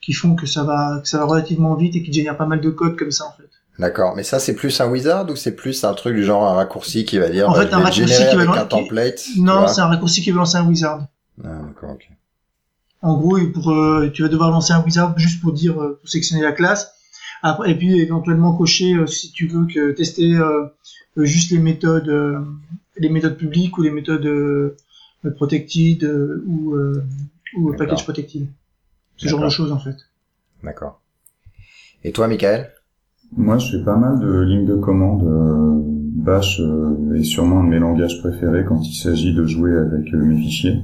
qui font que ça va que ça va relativement vite et qui génèrent pas mal de code comme ça en fait. D'accord, mais ça c'est plus un wizard ou c'est plus un truc du genre un raccourci qui va dire en fait, un raccourci qui va un template Non, c'est un raccourci qui va lancer un wizard. Ah, d'accord, ok. En gros, pour, euh, tu vas devoir lancer un wizard juste pour dire euh, pour sélectionner la classe. Après, et puis éventuellement cocher euh, si tu veux que tester juste les méthodes les méthodes publiques ou les méthodes protected ou ou package protected ce genre de choses en fait. D'accord. Et toi, Michael? Moi, je fais pas mal de lignes de commande. Euh, Bash euh, est sûrement un de mes langages préférés quand il s'agit de jouer avec euh, mes fichiers.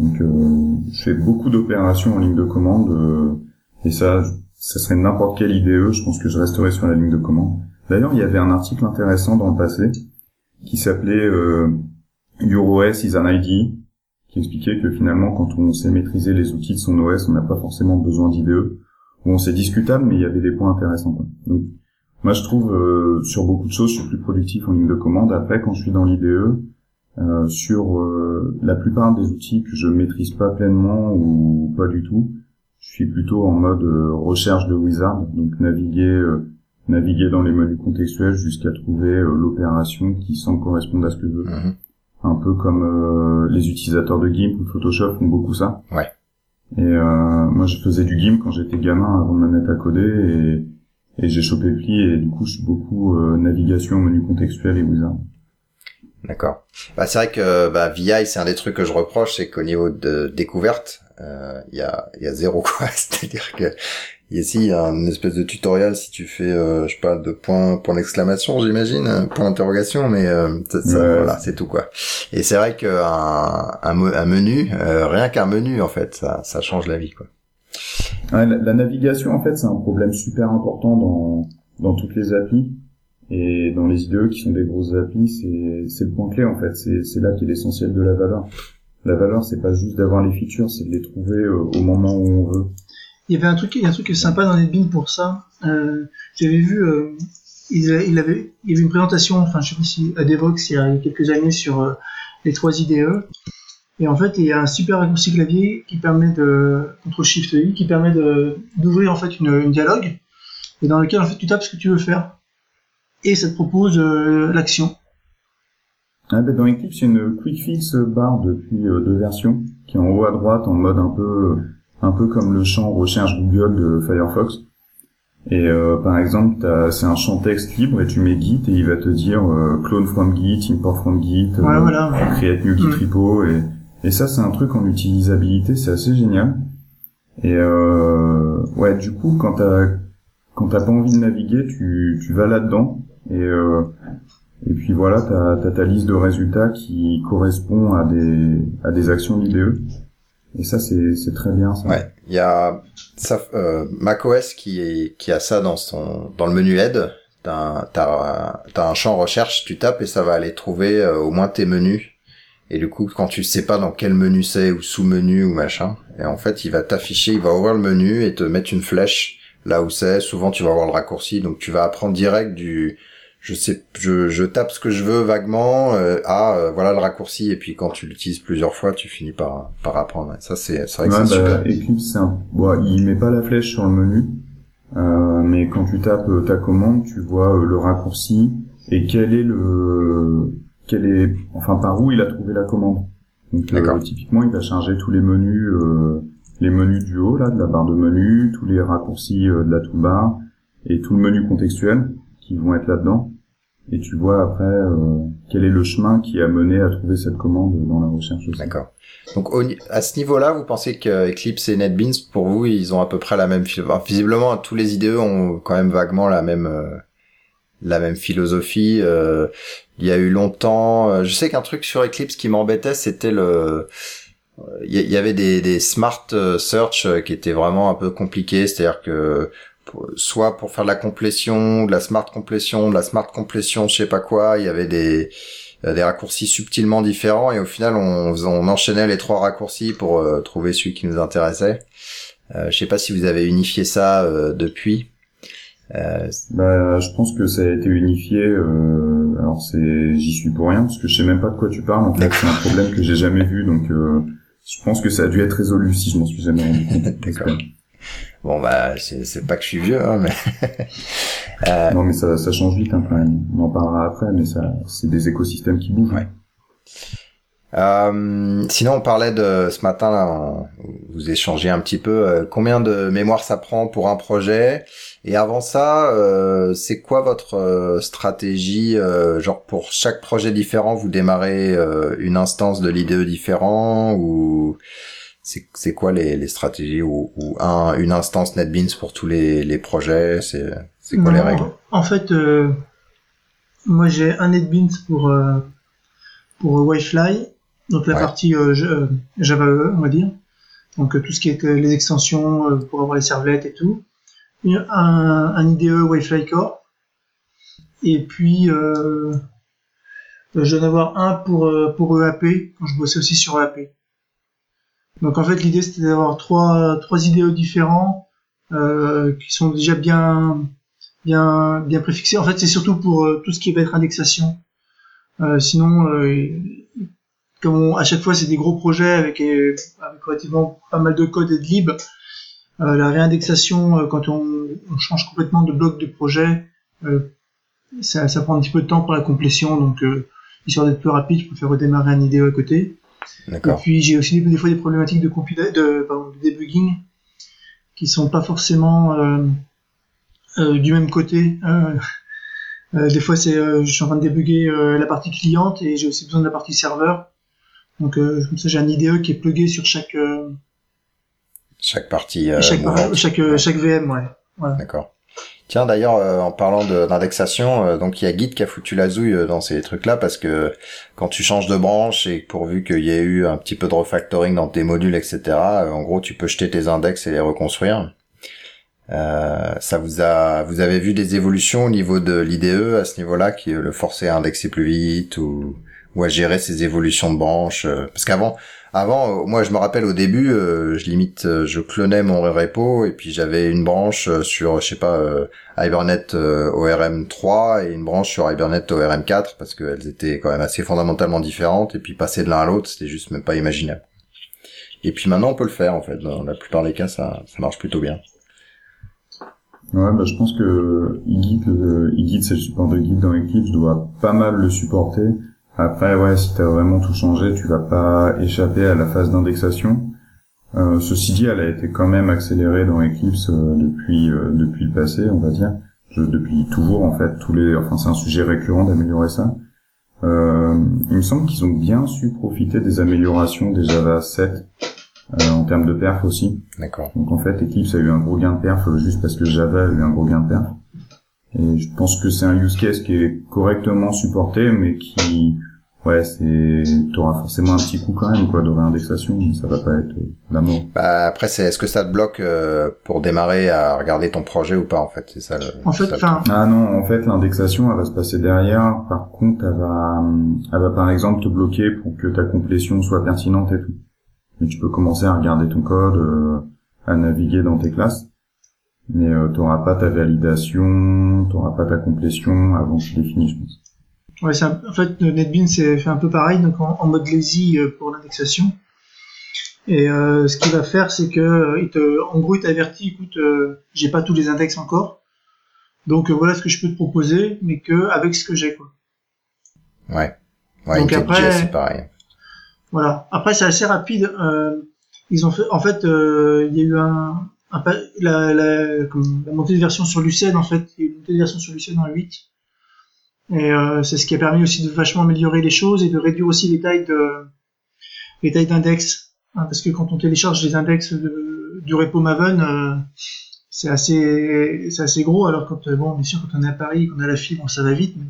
Donc, je fais beaucoup d'opérations en ligne de commande. et ça, ça serait n'importe quelle IDE. Je pense que je resterai sur la ligne de commande. D'ailleurs, il y avait un article intéressant dans le passé qui s'appelait Your OS is an ID qui expliquait que finalement, quand on sait maîtriser les outils de son OS, on n'a pas forcément besoin d'IDE. Bon, c'est discutable, mais il y avait des points intéressants. Quoi. Donc, moi, je trouve euh, sur beaucoup de choses, je suis plus productif en ligne de commande. Après, quand je suis dans l'IDE, euh, sur euh, la plupart des outils que je maîtrise pas pleinement ou pas du tout, je suis plutôt en mode recherche de wizard, donc naviguer naviguer dans les menus contextuels jusqu'à trouver l'opération qui semble correspondre à ce que je veux. Mhm un peu comme euh, les utilisateurs de GIMP ou Photoshop font beaucoup ça. Ouais. Et euh, moi, je faisais du GIMP quand j'étais gamin avant de me mettre à coder et, et j'ai chopé pli et du coup, je suis beaucoup euh, navigation, menu contextuel et wizard. D'accord. Bah, c'est vrai que bah, VI, c'est un des trucs que je reproche, c'est qu'au niveau de découverte, il y, a, y a zéro quoi. C'est-à-dire que ici, il y a une espèce de tutoriel si tu fais, euh, je sais pas, de points, point d'exclamation, j'imagine, point d'interrogation, mais euh, voilà, c'est tout quoi. Et c'est vrai qu'un un, un, menu, euh, rien qu'un menu en fait, ça, ça change la vie quoi. Ouais, la, navigation en fait, c'est un problème super important dans dans toutes les applis. Et dans les IDE qui sont des grosses applis, c'est c'est le point clé en fait. C'est c'est là qu'est l'essentiel de la valeur. La valeur, c'est pas juste d'avoir les features, c'est de les trouver au moment où on veut il y avait un truc, il y a un truc sympa dans NetBeans pour ça. Euh, J'avais vu, euh, il, avait, il y avait une présentation, enfin je sais pas si à Devox il y a quelques années sur euh, les trois IDE. Et en fait, il y a un super raccourci clavier qui permet de contrôle Shift I, qui permet d'ouvrir en fait une, une, dialogue et dans lequel en fait tu tapes ce que tu veux faire et ça te propose euh, l'action. Ah ben dans Eclipse, il y a une quick fix bar depuis euh, deux versions qui est en haut à droite en mode un peu un peu comme le champ recherche Google de Firefox. Et euh, par exemple, c'est un champ texte libre et tu mets Git et il va te dire euh, clone from Git, import from Git, euh, create new Git mm. repo et, et ça c'est un truc en utilisabilité, c'est assez génial. Et euh, ouais, du coup, quand t'as quand t'as pas envie de naviguer, tu tu vas là-dedans et euh, et puis voilà, t'as as ta liste de résultats qui correspond à des à des actions d'IDE. Et ça, c'est très bien. Ça. Ouais, il y a ça, euh, macOS qui est qui a ça dans son dans le menu aide. T'as t'as un champ recherche, tu tapes et ça va aller trouver euh, au moins tes menus et du coup, quand tu sais pas dans quel menu c'est ou sous-menu ou machin, et en fait, il va t'afficher, il va ouvrir le menu et te mettre une flèche là où c'est. Souvent, tu vas avoir le raccourci, donc tu vas apprendre direct du je sais, je, je tape ce que je veux vaguement euh, à euh, voilà le raccourci et puis quand tu l'utilises plusieurs fois, tu finis par par apprendre. Ça c'est c'est vrai que c'est bah, super. Eclipse, c'est un... bon, il met pas la flèche sur le menu, euh, mais quand tu tapes ta commande, tu vois le raccourci et quel est le quelle est, enfin par où il a trouvé la commande. Donc euh, typiquement, il va charger tous les menus, euh, les menus du haut là, de la barre de menu, tous les raccourcis euh, de la toolbar et tout le menu contextuel qui vont être là-dedans. Et tu vois après quel est le chemin qui a mené à trouver cette commande dans la recherche aussi. D'accord. Donc à ce niveau-là, vous pensez que Eclipse et NetBeans, pour vous, ils ont à peu près la même philosophie. visiblement, tous les IDE ont quand même vaguement la même la même philosophie. Euh, il y a eu longtemps. Euh, je sais qu'un truc sur Eclipse qui m'embêtait, c'était le il y avait des, des smart euh, search qui étaient vraiment un peu compliqués, c'est-à-dire que soit pour faire de la complétion, de la smart complétion, de la smart complétion, je sais pas quoi, il y avait des des raccourcis subtilement différents et au final on, on enchaînait les trois raccourcis pour trouver celui qui nous intéressait. Euh, je sais pas si vous avez unifié ça depuis. Euh, bah, je pense que ça a été unifié. Euh, alors c'est, j'y suis pour rien parce que je sais même pas de quoi tu parles. En fait, c'est un problème que j'ai jamais vu, donc euh, je pense que ça a dû être résolu si je m'en suis jamais rendu compte. D'accord. Bon bah c'est pas que je suis vieux, hein, mais euh... non mais ça, ça change vite hein, quand même. On en parlera après, mais ça c'est des écosystèmes qui bougent. Ouais. Euh, sinon, on parlait de ce matin, là, vous échangez un petit peu euh, combien de mémoire ça prend pour un projet? Et avant ça, euh, c'est quoi votre euh, stratégie Genre pour chaque projet différent, vous démarrez une instance de l'IDE différent ou c'est quoi les, les stratégies ou, ou un, une instance NetBeans pour tous les, les projets C'est quoi les règles? En fait, moi j'ai un NetBeans pour pour Wi-Fi donc la partie euh, euh, Java EE, on va dire. Donc euh, tout ce qui est les extensions pour avoir les servlettes et tout. Un, un IDE Wi-Fi Core. Et puis euh, je vais en avoir un pour pour EAP quand je bossais aussi sur EAP. Donc en fait l'idée c'était d'avoir trois trois IDE différents euh, qui sont déjà bien bien bien préfixés. En fait c'est surtout pour tout ce qui va être indexation. Euh, sinon comme à chaque fois c'est des gros projets avec, euh, relativement pas mal de code et de lib, euh, la réindexation euh, quand on, on, change complètement de bloc de projet, euh, ça, ça, prend un petit peu de temps pour la complétion, donc histoire d'être plus rapide, je préfère redémarrer un IDE à côté. Et puis j'ai aussi des, fois des problématiques de, de, pardon, de debugging qui sont pas forcément du même côté. des fois c'est je suis en train de débugger la partie cliente et j'ai aussi besoin de la partie serveur donc euh, comme ça j'ai un IDE qui est plugué sur chaque euh, chaque partie euh, chaque, chaque, chaque VM ouais. D'accord. Tiens d'ailleurs en parlant d'indexation, donc il y a Git qui a foutu la zouille dans ces trucs-là parce que quand tu changes de branche et pourvu qu'il y ait eu un petit peu de refactoring dans tes modules, etc. en gros tu peux jeter tes index et les reconstruire. ça vous a, vous avez vu des évolutions au niveau de l'IDE à ce niveau-là qui le forçait à indexer plus vite ou à gérer ces évolutions de branches euh, parce qu'avant avant euh, moi je me rappelle au début euh, je limite je clonais mon repo et puis j'avais une branche sur je sais pas Hibernate ORM 3 et une branche sur Hibernate ORM 4 parce qu'elles étaient quand même assez fondamentalement différentes et puis passer de l'un à l'autre c'était juste même pas imaginable. Et puis maintenant on peut le faire en fait. Dans la plupart des cas ça ça marche plutôt bien. Ouais, bah, je pense que Git, Git c'est le support de Git dans Eclipse, doit pas mal le supporter. Après, ouais, si t'as vraiment tout changé, tu vas pas échapper à la phase d'indexation. Euh, ceci dit, elle a été quand même accélérée dans Eclipse euh, depuis euh, depuis le passé, on va dire. depuis toujours, en fait, tous les, enfin, c'est un sujet récurrent d'améliorer ça. Euh, il me semble qu'ils ont bien su profiter des améliorations des Java 7 en termes de perf aussi. D'accord. Donc en fait, Eclipse a eu un gros gain de perf juste parce que Java a eu un gros gain de perf. Et je pense que c'est un use case qui est correctement supporté, mais qui Ouais, c'est t'auras forcément un petit coup quand même quoi de réindexation, mais ça va pas être euh, la mort. Bah après c'est est-ce que ça te bloque euh, pour démarrer à regarder ton projet ou pas en fait, c'est ça le En fait Ah non, en fait l'indexation elle va se passer derrière. Par contre, elle va elle va par exemple te bloquer pour que ta complétion soit pertinente et tout. Mais tu peux commencer à regarder ton code, euh, à naviguer dans tes classes. Mais euh, t'auras pas ta validation, t'auras pas ta complétion avant que tu les finisses, je pense. Ouais, en fait, NetBeans c'est fait un peu pareil, donc en, mode lazy euh, pour l'indexation. Et euh, ce qu'il va faire, c'est que euh, il te, en gros, il t'avertit, écoute, j'ai pas tous les index encore, donc voilà ce que je peux te proposer, mais que avec ce que j'ai, quoi. Ouais. Ouais. Donc après, c'est pareil. Voilà. Après, c'est assez rapide. ils ont fait, en fait, il y a eu un, la, la, la, montée de version sur Lucene, en fait, il y a eu une montée de version sur Lucene en 8 et euh, c'est ce qui a permis aussi de vachement améliorer les choses et de réduire aussi les tailles de les tailles d'index. Hein, parce que quand on télécharge les index du repo Maven, euh, c'est assez c'est assez gros. Alors quand euh, bon, bien sûr, quand on est à Paris, qu'on a la fibre, ça va vite. Mais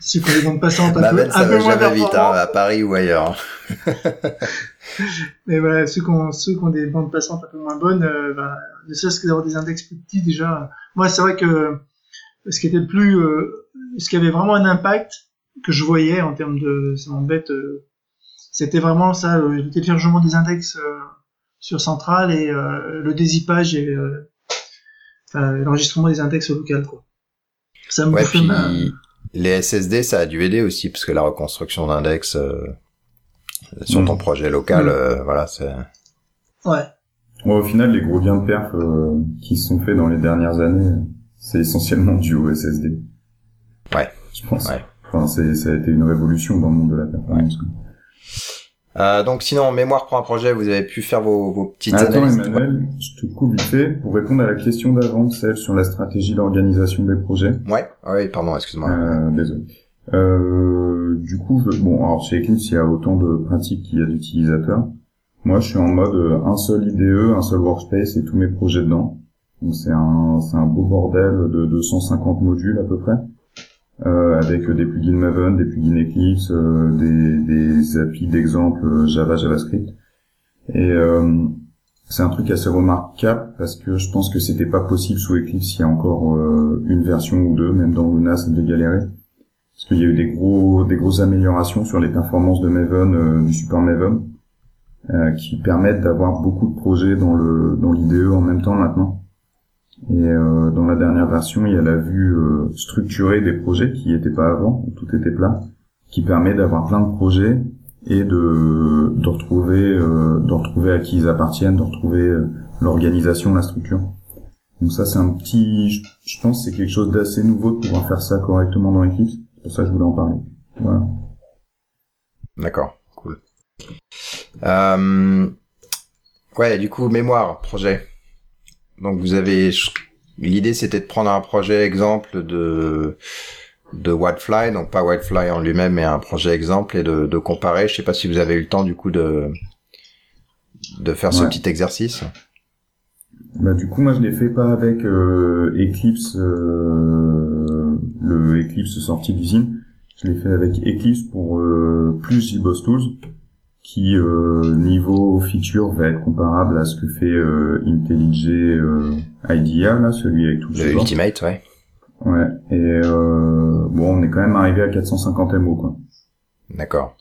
si on est bande passante un Maven, peu, ça un va peu moins vite hein, à Paris ou ailleurs. mais voilà, ceux qui ont ceux qui ont des bandes passantes un peu moins bonnes, euh, bah, ne serait-ce que d'avoir des index plus petits déjà. Moi, c'est vrai que ce qui était le plus euh, ce qui avait vraiment un impact que je voyais en termes de ça m'embête euh, c'était vraiment ça euh, le téléchargement des index sur central et le dézippage et l'enregistrement des index local quoi ça me ouais, puis, les SSD ça a dû aider aussi parce que la reconstruction d'index sur ton mm. projet local mm. voilà c'est ouais au final les gros gains de perf qui se sont faits dans les dernières années c'est essentiellement du au SSD. Ouais. Je pense. Ouais. Enfin, c'est, ça a été une révolution dans le monde de la performance. Euh, donc sinon, mémoire pour un projet, vous avez pu faire vos, vos petites Attends, Emmanuel, je te coupe vite fait pour répondre à la question d'avant, celle sur la stratégie d'organisation des projets. Ouais, oui, pardon, excuse-moi. Euh, désolé. Euh, du coup, je, bon, alors chez Eclipse, il y a autant de pratiques qu'il y a d'utilisateurs. Moi, je suis en mode euh, un seul IDE, un seul workspace et tous mes projets dedans. Donc c'est un, c'est un beau bordel de 250 modules à peu près, euh, avec des plugins Maven, des plugins Eclipse, euh, des, des API d'exemple Java, JavaScript. Et euh, c'est un truc assez remarquable parce que je pense que c'était pas possible sous Eclipse il y a encore euh, une version ou deux, même dans Luna ça devait galérer. Parce qu'il y a eu des gros, des grosses améliorations sur les performances de Maven, euh, du support Maven, qui permettent d'avoir beaucoup de projets dans le dans l'IDE en même temps maintenant. Et euh, dans la dernière version, il y a la vue euh, structurée des projets qui n'était pas avant, où tout était plat, qui permet d'avoir plein de projets et de, de retrouver euh, de retrouver à qui ils appartiennent, de retrouver euh, l'organisation, la structure. Donc ça c'est un petit, je, pense c'est quelque chose d'assez nouveau de pouvoir faire ça correctement dans Eclipse. Pour ça que je voulais en parler. Voilà. D'accord, cool. Euh... Ouais, du coup mémoire, projet. Donc vous avez l'idée c'était de prendre un projet exemple de de Whitefly, donc pas Whitefly en lui-même, mais un projet exemple et de, de comparer. Je sais pas si vous avez eu le temps du coup de de faire ce petit exercice. Bah du coup moi je l'ai fait pas avec euh, Eclipse, euh, le Eclipse sorti d'usine. Je l'ai fait avec Eclipse pour euh, plus JBoss Tools qui euh, niveau feature va être comparable à ce que fait euh, IntelliJ euh, IDEA là, celui avec tout le Ultimate, ouais. Ouais. Et euh, bon, on est quand même arrivé à 450 MO quoi. D'accord.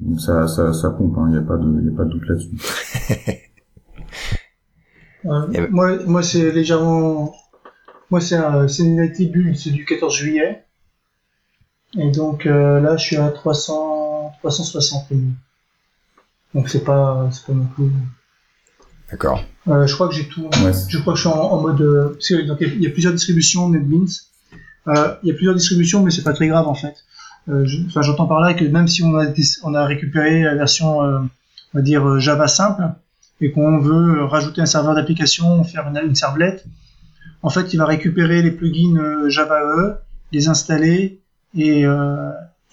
Donc ça, ça, ça pompe, il hein, n'y a pas de, y a pas de doute là-dessus. euh, moi, moi c'est légèrement, moi c'est un, build, c'est du 14 juillet. Et donc euh, là, je suis à 300, 360 MO. Donc c'est pas, c'est pas non plus. D'accord. Euh, je crois que j'ai tout. Je crois que je suis en, mode. Euh, parce que, donc, il y a plusieurs distributions NetBeans. Euh, il y a plusieurs distributions, mais c'est pas très grave en fait. Enfin, j'entends par là que même si on a, on a récupéré la version, on va dire Java simple, et qu'on veut rajouter un serveur d'application, faire une, une servlet, en fait, il va récupérer les plugins Java E, les installer et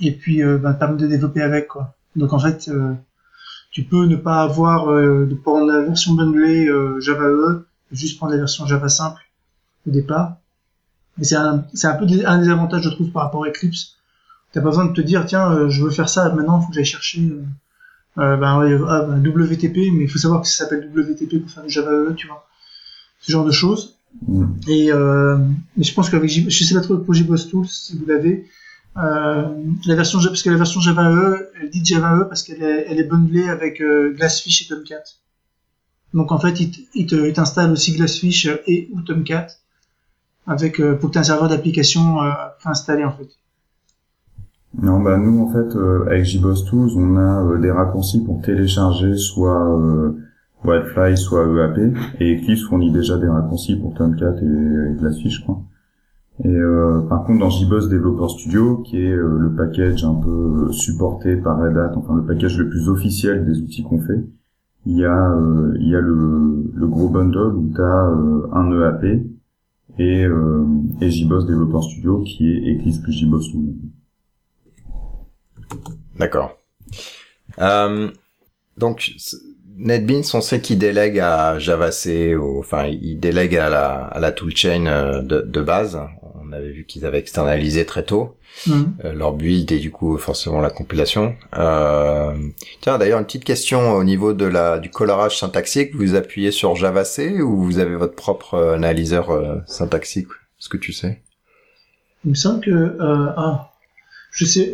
et puis ben, permettre de développer avec quoi. Donc en fait, Tu peux ne pas avoir, euh, de prendre la version bundlée euh, Java EE, juste prendre la version Java simple au départ. Mais c'est un, un peu un des avantages, je trouve, par rapport à Eclipse. T'as pas besoin de te dire, tiens, euh, je veux faire ça, maintenant, il faut que j'aille chercher euh, ben, ah, ben, WTP, mais il faut savoir que ça s'appelle WTP pour faire du Java EE, tu vois. Ce genre de choses. Mm. Et euh, mais je pense qu'avec je sais pas trop pour JBoss Tools si vous l'avez, euh, la version parce que la version Java E, elle dit Java E parce qu'elle est, elle est bundlée avec euh, Glassfish et Tomcat. Donc en fait, il, t'installe aussi Glassfish et ou Tomcat avec pour que tu un serveur d'application installé en fait. Non, bah nous en fait avec JBoss Tools, on a des raccourcis pour télécharger soit Wildfly soit EAP et Eclipse fournit déjà des raccourcis pour Tomcat et, Glassfish je crois. Et euh, par contre dans JBoss Developer Studio qui est euh, le package un peu euh, supporté par Red Hat, enfin le package le plus officiel des outils qu'on fait, il y a il y a le, le gros bundle où tu as un EAP et, et JBoss Developer Studio qui est Eclipse plus JBoss Studio. D'accord. donc NetBeans, on sait qu'il délègue à JavaC, ou, enfin, il délègue à la, à la toolchain euh, de, de base. On avait vu qu'ils avaient externalisé très tôt mhm. euh, leur build et du coup forcément la compilation. Euh... Tiens, d'ailleurs une petite question au niveau de la du colorage syntaxique. Vous appuyez sur JavaC ou vous avez votre propre euh, analyseur syntaxique? Est-ce que tu sais? Il me semble que ah, je sais.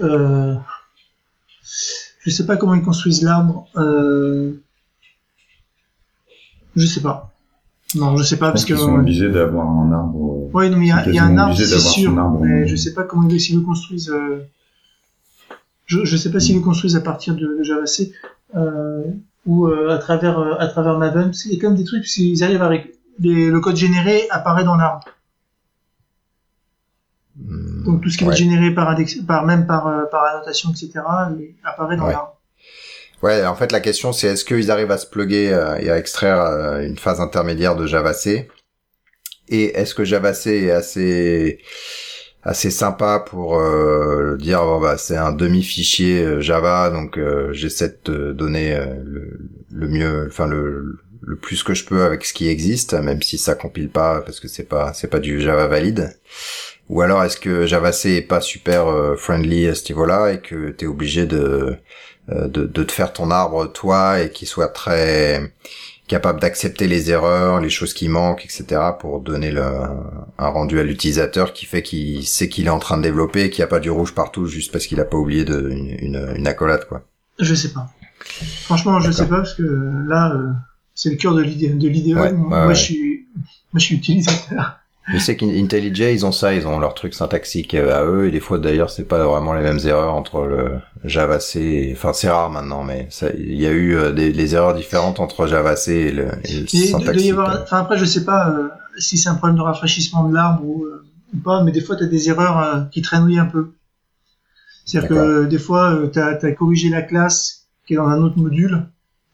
Je sais pas comment ils construisent l'arbre. Euh, je sais pas. Non, je sais pas parce que. Ils sont obligés d'avoir un arbre. Oui, non, mais il y a, y a un arbre, c'est sûr. mais je sais pas comment ils le construisent. Euh... Je, je sais pas s'ils le construisent à partir de, de JavaC euh, ou euh, à travers euh, à travers Maven. Il y a quand même des trucs s'ils arrivent à le code généré apparaît dans l'arbre. Hmm, Donc tout ce qui est généré par, index, par même par euh, par annotation etc. apparaît dans l'arbre. Ouais, en fait, la question c'est est-ce qu'ils arrivent à se plugger euh, et à extraire euh, une phase intermédiaire de Java C? Et est-ce que Java C est assez assez sympa pour euh, dire bon, bah c'est un demi fichier Java donc j'essaie de donner le, mieux enfin le, le plus que je peux avec ce qui existe même si ça compile pas parce que c'est pas c'est pas du Java valide. Ou alors est-ce que Java C est pas super friendly à ce niveau-là et que tu es obligé de euh, de, de te faire ton arbre toi et qui soit très capable d'accepter les erreurs, les choses qui manquent, etc. pour donner le, un rendu à l'utilisateur qui fait qu'il sait qu'il est en train de développer, qu'il n'y a pas du rouge partout juste parce qu'il a pas oublié de, une, une, accolade quoi. Je sais pas. Franchement, je sais pas parce que là, euh, c'est le cœur de l'idée. De l'idée. moi, je suis, moi, je suis utilisateur. Je sais qu'IntelliJ, ils ont ça, ils ont leur truc syntaxique à eux, et des fois d'ailleurs c'est pas vraiment les mêmes erreurs entre le Java C, enfin c'est rare maintenant, mais il y a eu euh, des, erreurs différentes entre Java C et le, syntaxique. enfin après je sais pas euh, si c'est un problème de rafraîchissement de l'arbre ou, euh, pas, mais des fois tu as des erreurs qui traînouillent un peu. C'est-à-dire que des fois tu as, as, corrigé la classe qui est dans un autre module,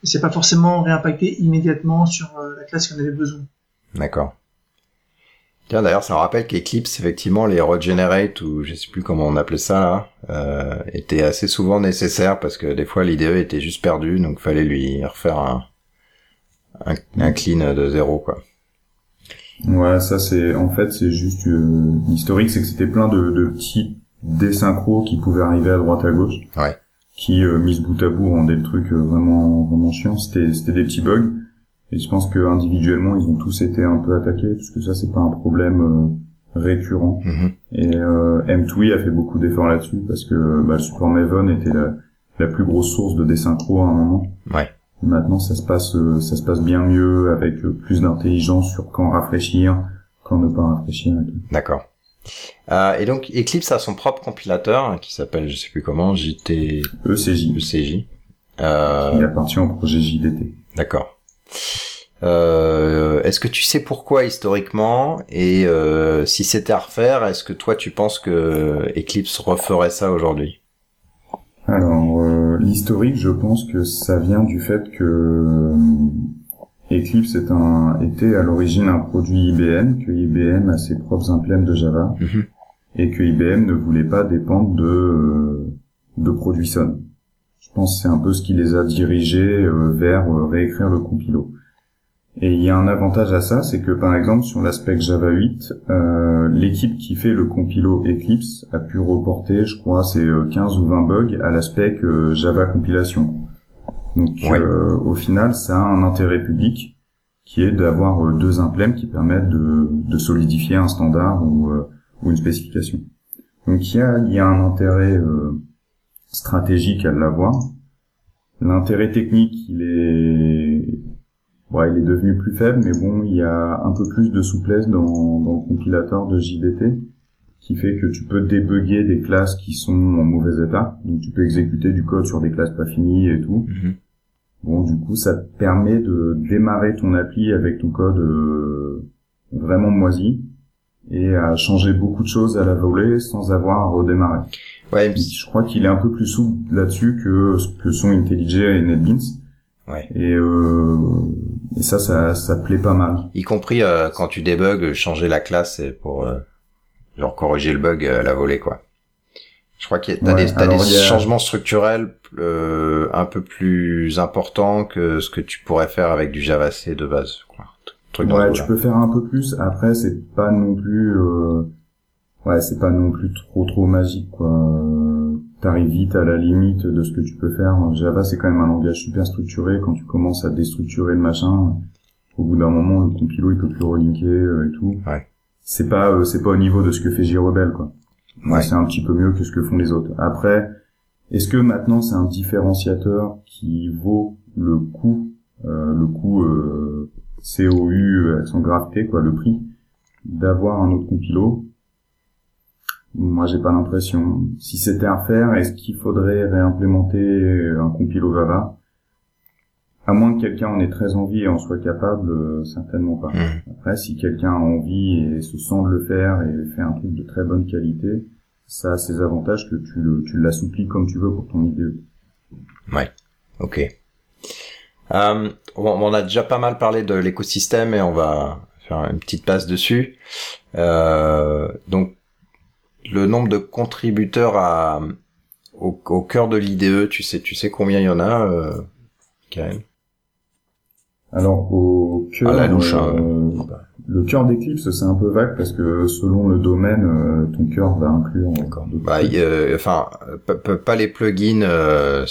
et c'est pas forcément réimpacté immédiatement sur la classe qu'on avait besoin. D'accord. Tiens, d'ailleurs, ça me rappelle qu'Eclipse, effectivement, les regenerate, ou je sais plus comment on appelait ça, là, euh, étaient assez souvent nécessaires parce que des fois l'IDE était juste perdu, donc fallait lui refaire un, un, clean de zéro, quoi. Ouais, ça c'est, en fait, c'est juste euh, historique, c'est que c'était plein de, de petits désynchros qui pouvaient arriver à droite à gauche. Ouais. Qui, euh, mis bout à bout, rendaient le truc euh, vraiment, vraiment chiant. C'était, c'était des petits bugs. Et je pense que individuellement, ils ont tous été un peu attaqués, parce que ça, c'est pas un problème euh, récurrent. Mhm. Et euh, M2E a fait beaucoup d'efforts là-dessus, parce que bah, le support Maven était la, la plus grosse source de désynchro à un moment. Ouais. Maintenant, ça se passe, euh, ça se passe bien mieux, avec plus d'intelligence sur quand rafraîchir, quand ne pas rafraîchir. D'accord. Euh, et donc Eclipse a son propre compilateur hein, qui s'appelle, je sais plus comment, JT... ECJ. ECJ. Euh... Il appartient au projet JDT. D'accord. Euh, est-ce que tu sais pourquoi historiquement et euh, si c'était à refaire, est-ce que toi tu penses que Eclipse referait ça aujourd'hui? Alors euh, l'historique, je pense que ça vient du fait que Eclipse est un, était à l'origine un produit IBM, que IBM a ses propres implèmes de Java mhm. et que IBM ne voulait pas dépendre de de produits Sun. Je pense que c'est un peu ce qui les a dirigés vers réécrire le compilo. Et il y a un avantage à ça, c'est que par exemple sur l'aspect Java 8, euh, l'équipe qui fait le compilo Eclipse a pu reporter, je crois, c'est 15 ou 20 bugs à l'aspect Java compilation. Donc euh, au final, ça a un intérêt public qui est d'avoir euh, deux implèmes qui permettent de, de, solidifier un standard ou, euh, ou, une spécification. Donc il y a, il y a un intérêt stratégique à l'avoir. L'intérêt technique, il est il est devenu plus faible, mais bon, il y a un peu plus de souplesse dans, dans le compilateur de JDT, qui fait que tu peux débugger des classes qui sont en mauvais état. Donc tu peux exécuter du code sur des classes pas finies et tout. Mhm. Bon, du coup, ça te permet de démarrer ton appli avec ton code euh, vraiment moisi et à changer beaucoup de choses à la volée sans avoir à redémarrer. Ouais, je crois qu'il est un peu plus souple là-dessus que ce que sont IntelliJ et NetBeans. Ouais. Et, euh, et ça, ça, ça plaît pas mal. Y compris euh, quand tu débugs, changer la classe pour euh, genre corriger le bug à la volée, quoi. Je crois qu'il y a, t'as des, changements structurels euh, un peu plus importants que ce que tu pourrais faire avec du Java C de base. Quoi. ouais, tu peux faire un peu plus. Après, c'est pas non plus, euh... ouais, c'est pas non plus trop trop magique, quoi t'arrives vite à la limite de ce que tu peux faire. Java, c'est quand même un langage super structuré. Quand tu commences à déstructurer le machin, au bout d'un moment, le compilo, il peut plus relinker euh, et tout. Ouais. C'est pas, euh, c'est pas au niveau de ce que fait JRebel, quoi. Ouais. C'est un petit peu mieux que ce que font les autres. Après, est-ce que maintenant c'est un différenciateur qui vaut le coût, euh, le coût COU accent grave quoi, le prix d'avoir un autre compilo moi, j'ai pas l'impression. Si c'était à refaire, est-ce qu'il faudrait réimplémenter un compilo Java? À moins que quelqu'un en ait très envie et en soit capable, euh, certainement pas. Hmm. Après, si quelqu'un a envie et se sent de le faire et fait un truc de très bonne qualité, ça a ses avantages que tu, tu l'assouplis comme tu veux pour ton idée. Ouais, ok. Euh, on a déjà pas mal parlé de l'écosystème et on va faire une petite passe dessus. Euh, donc le nombre de contributeurs à, au, au cœur de l'IDE, tu sais, tu sais combien il y en a, euh, Alors au cœur, ah, euh, le cœur d'Eclipse, c'est un peu vague parce que selon le domaine, euh, ton cœur va inclure. D'accord. Bah, enfin, pas les plugins euh,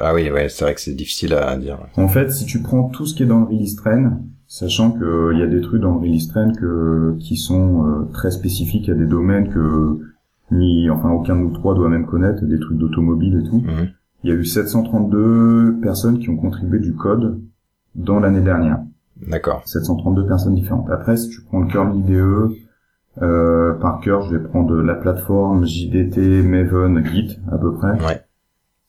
Ah oui, ouais, c'est vrai que c'est difficile à dire. En fait, si tu prends tout ce qui est dans le release train, sachant qu'il euh, y a des trucs dans le release train que qui sont euh, très spécifiques à des domaines que ni enfin aucun de nous trois doit même connaître, des trucs d'automobile et tout. Mhm. Il y a eu 732 personnes qui ont contribué du code dans l'année dernière. D'accord. 732 personnes différentes. Après, si tu prends le cœur de l'IDE, euh, par cœur, je vais prendre la plateforme JDT, Maven, Git à peu près. Ouais.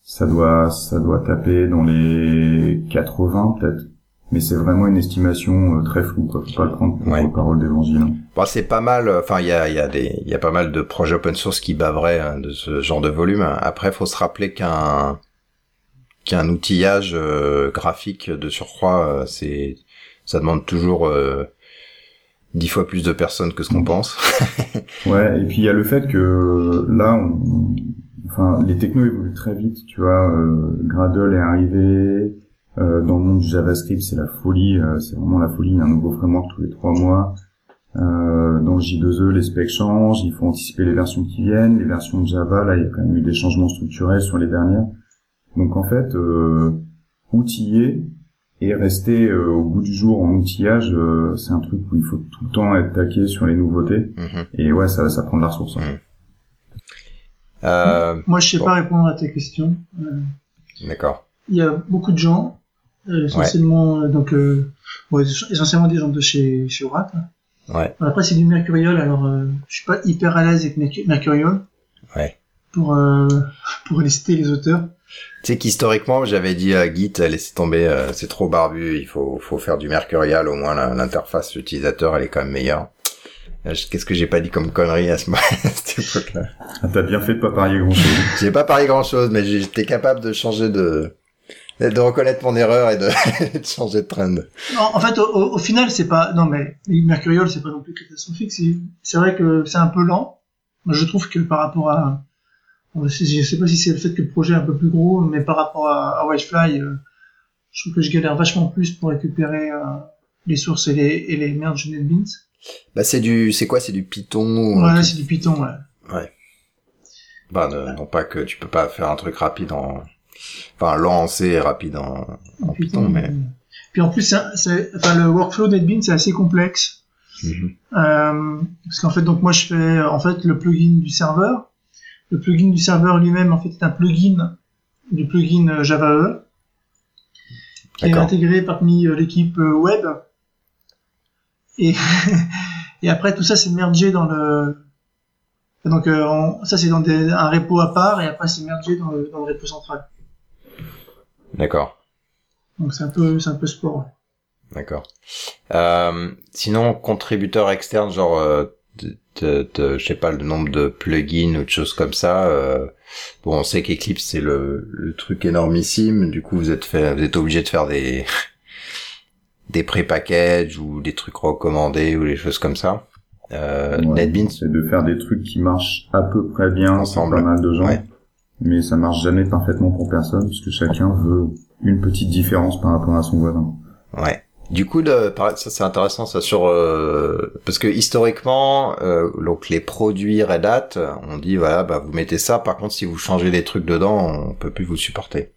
Ça doit, ça doit taper dans les 80 peut-être mais c'est vraiment une estimation euh, très floue. Quoi. Faut pas le prendre pour ouais. parole d'évangile. Bon, c'est pas mal. Euh, enfin, il y a, y a des, il y a pas mal de projets open source qui baveraient hein, de ce genre de volume. Après, faut se rappeler qu'un qu'un outillage euh, graphique de surcroît, c'est, ça demande toujours dix fois plus de personnes que ce qu'on pense. ouais, et puis il y a le fait que là, on... enfin, les technos évoluent très vite. Tu vois, Gradle est arrivé. Euh, dans le monde du JavaScript, c'est la folie, euh, c'est vraiment la folie. Il y a un nouveau framework tous les trois mois. Euh, dans J2E, les specs changent, il faut anticiper les versions qui viennent. Les versions de Java, là, il y a quand même eu des changements structurels sur les dernières. Donc en fait, euh, outiller et rester au bout du jour en outillage, c'est un truc où il faut tout le temps être taqué sur les nouveautés. Mhm. Et ouais, ça, ça prend de la ressource. Hein. Moi, je sais pas répondre à tes questions. D'accord. Il y a beaucoup de gens euh, essentiellement, euh, donc, euh, ouais, essentiellement des gens de chez, chez Oracle. Ouais. Après, c'est du Mercurial, alors je suis pas hyper à l'aise avec Mercurial. Ouais. Pour, pour lister les auteurs. Tu sais qu'historiquement, j'avais dit à Git, laissez tomber, c'est trop barbu, il faut, faut faire du Mercurial, au moins l'interface utilisateur, elle est quand même meilleure. Qu'est-ce que j'ai pas dit comme connerie à, ce... cette époque-là? Ah, T'as bien fait de pas parier grand-chose. j'ai pas parié grand-chose, mais j'étais capable de changer de de reconnaître mon erreur et de, changer de trend. Non, en fait, au, final, c'est pas. Non, mais Mercurial, c'est pas non plus catastrophique. C'est vrai que c'est un peu lent. Moi, je trouve que par rapport à je sais pas si c'est le fait que le projet est un peu plus gros, mais par rapport à, à Whitefly, euh, je trouve que je galère vachement plus pour récupérer euh, les sources et les, et les merges NetBeans. Bah c'est du, c'est quoi, c'est du Python Ouais, c'est du Python, ouais. Ouais. Bah non pas que tu peux pas faire un truc rapide en, enfin lancer rapide en, en Python, mais. Puis en plus, c'est, enfin le workflow NetBeans c'est assez complexe. Mm-hmm. Euh, parce qu'en fait, donc moi je fais en fait le plugin du serveur. Le plugin du serveur lui-même, en fait, est un plugin du plugin Java E qui est intégré parmi euh, l'équipe euh, web. Et, et après tout ça c'est mergé dans le donc ça c'est dans un repo à part et après c'est mergé dans le, dans le repo central. D'accord. Donc c'est un peu c'est un peu sport. D'accord. Euh, sinon, contributeur externe, genre, euh, de, de, je sais pas, le nombre de plugins ou de choses comme ça. Euh, bon, on sait qu'Eclipse c'est le, le truc énormissime. Du coup, vous êtes fait, vous êtes obligé de faire des des pré-packages ou des trucs recommandés ou des choses comme ça. Euh, NetBeans, c'est de faire des trucs qui marchent à peu près bien ensemble, pas mal de gens. Mais ça marche jamais parfaitement pour personne parce que chacun veut une petite différence par rapport à son voisin. Ouais. Du coup, ça c'est intéressant ça sur euh, parce que historiquement, euh, donc les produits Red Hat, on dit voilà, bah vous mettez ça. Par contre, si vous changez des trucs dedans, on peut plus vous supporter.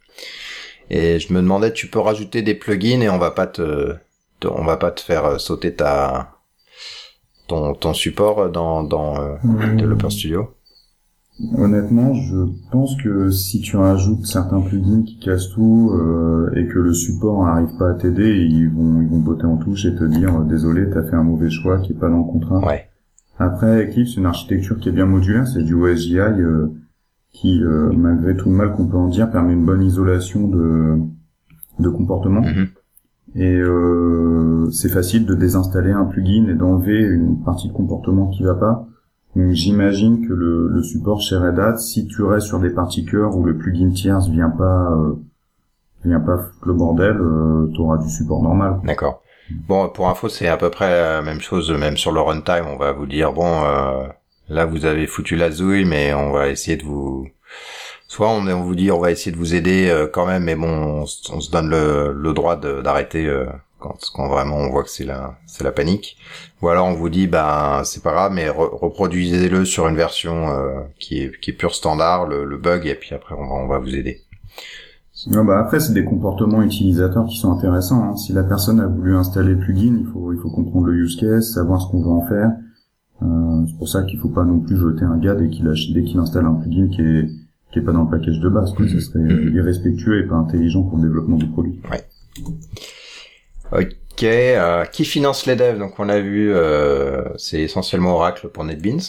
Et je me demandais, tu peux rajouter des plugins et on va pas te, on va pas te faire sauter ta ton ton support dans dans euh, mmh. Developer Studio. Honnêtement, je pense que si tu rajoutes certains plugins qui cassent tout euh, et que le support n'arrive pas à t'aider, ils vont ils vont botter en touche et te dire euh, désolé, t'as fait un mauvais choix qui est pas dans le contrat. Ouais. Après, Eclipse, c'est une architecture qui est bien modulaire, c'est du OSGI euh, qui, malgré tout le mal qu'on peut en dire, permet une bonne isolation de de comportement. Mm-hmm. Et c'est facile de désinstaller un plugin et d'enlever une partie de comportement qui va pas donc j'imagine que le, le, support chez Red Hat, si tu restes sur des parties cœur où le plugin tierce vient pas euh, vient pas le bordel, euh, tu auras du support normal. D'accord. Bon, pour info, c'est à peu près la même chose, même sur le runtime, on va vous dire bon, euh, là vous avez foutu la zouille, mais on va essayer de vous, soit on, on vous dit on va essayer de vous aider euh, quand même, mais bon, on, se donne le, le droit d'arrêter euh, quand, quand vraiment on voit que c'est la c'est la panique. Ou alors on vous dit ben c'est pas grave mais reproduisez-le sur une version euh, qui est qui est pure standard le, le, bug et puis après on va on va vous aider. Bah après c'est des comportements utilisateurs qui sont intéressants hein. si la personne a voulu installer le plugin il faut il faut comprendre le use case savoir ce qu'on veut en faire. Euh, c'est pour ça qu'il faut pas non plus jeter un gars dès qu'il dès qu'il installe un plugin qui est qui est pas dans le package de base quoi. ce serait irrespectueux et pas intelligent pour le développement du produit. Ouais Ok, euh, qui finance les devs? Donc on a vu, euh, c'est essentiellement Oracle pour NetBeans.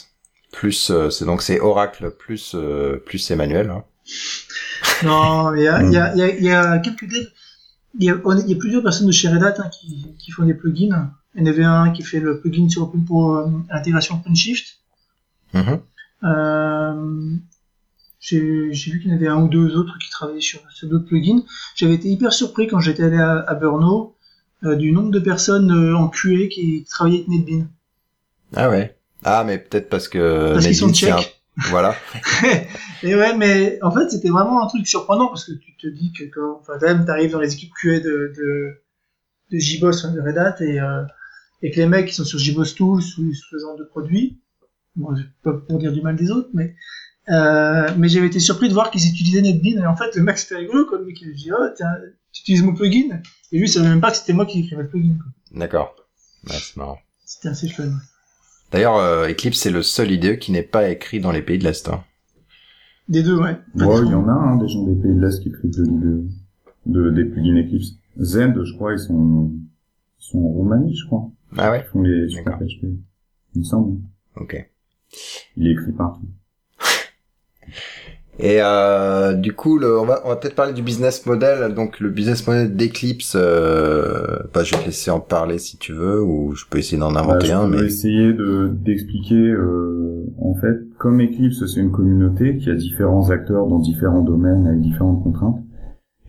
Plus, euh, c'est donc c'est Oracle plus plus Emmanuel. Hein. Non, il y a, y, a, y, a, quelques devs. Il y a, y plusieurs personnes de chez Red Hat hein, qui, qui font des plugins. Il y en avait un qui fait le plugin sur pour l'intégration OpenShift. Mm -hmm. j'ai vu qu'il y en avait un ou deux autres qui travaillaient sur, sur d'autres plugins. J'avais été hyper surpris quand j'étais allé à, à Brno euh, du nombre de personnes euh, en QA qui travaillaient avec NetBeans. Ah ouais. Ah mais peut-être parce que parce qu'ils sont tchèques. Voilà. et ouais, mais en fait, c'était vraiment un truc surprenant parce que tu te dis que quand, enfin, même t'arrives dans les équipes QA de, de, de JBoss, de Red Hat, et, euh, et que les mecs qui sont sur JBoss Tools ou ce genre de produits, bon, pas pour dire du mal des autres, mais, euh, mais j'avais été surpris de voir qu'ils utilisaient NetBeans, et en fait, le mec, c'était rigolo, quoi, le mec, il dit, oh, tiens, tu utilises mon plugin? Et lui, il savait même pas que c'était moi qui écrivais le plugin. D'accord. Ouais, c'est marrant. C'était assez fun. D'ailleurs, euh, Eclipse, c'est le seul IDE qui n'est pas écrit dans les pays de l'Est. Hein. Des deux, ouais. Ouais, il y en a hein, des gens des pays de l'Est qui écrivent de l'IDE, de, des plugins Eclipse. Zend, je crois, ils sont, ils sont en Roumanie, je crois. Ah ouais? Ils font les super PHP. Il me semble. Ok. Il est écrit partout. Et euh, du coup, le, on va, on va peut-être parler du business model. Donc le business model d'Eclipse, euh, bah, je vais te laisser en parler si tu veux, ou je peux essayer d'en inventer bah, un. Je vais essayer de d'expliquer. Euh, en fait, comme Eclipse, c'est une communauté qui a différents acteurs dans différents domaines avec différentes contraintes.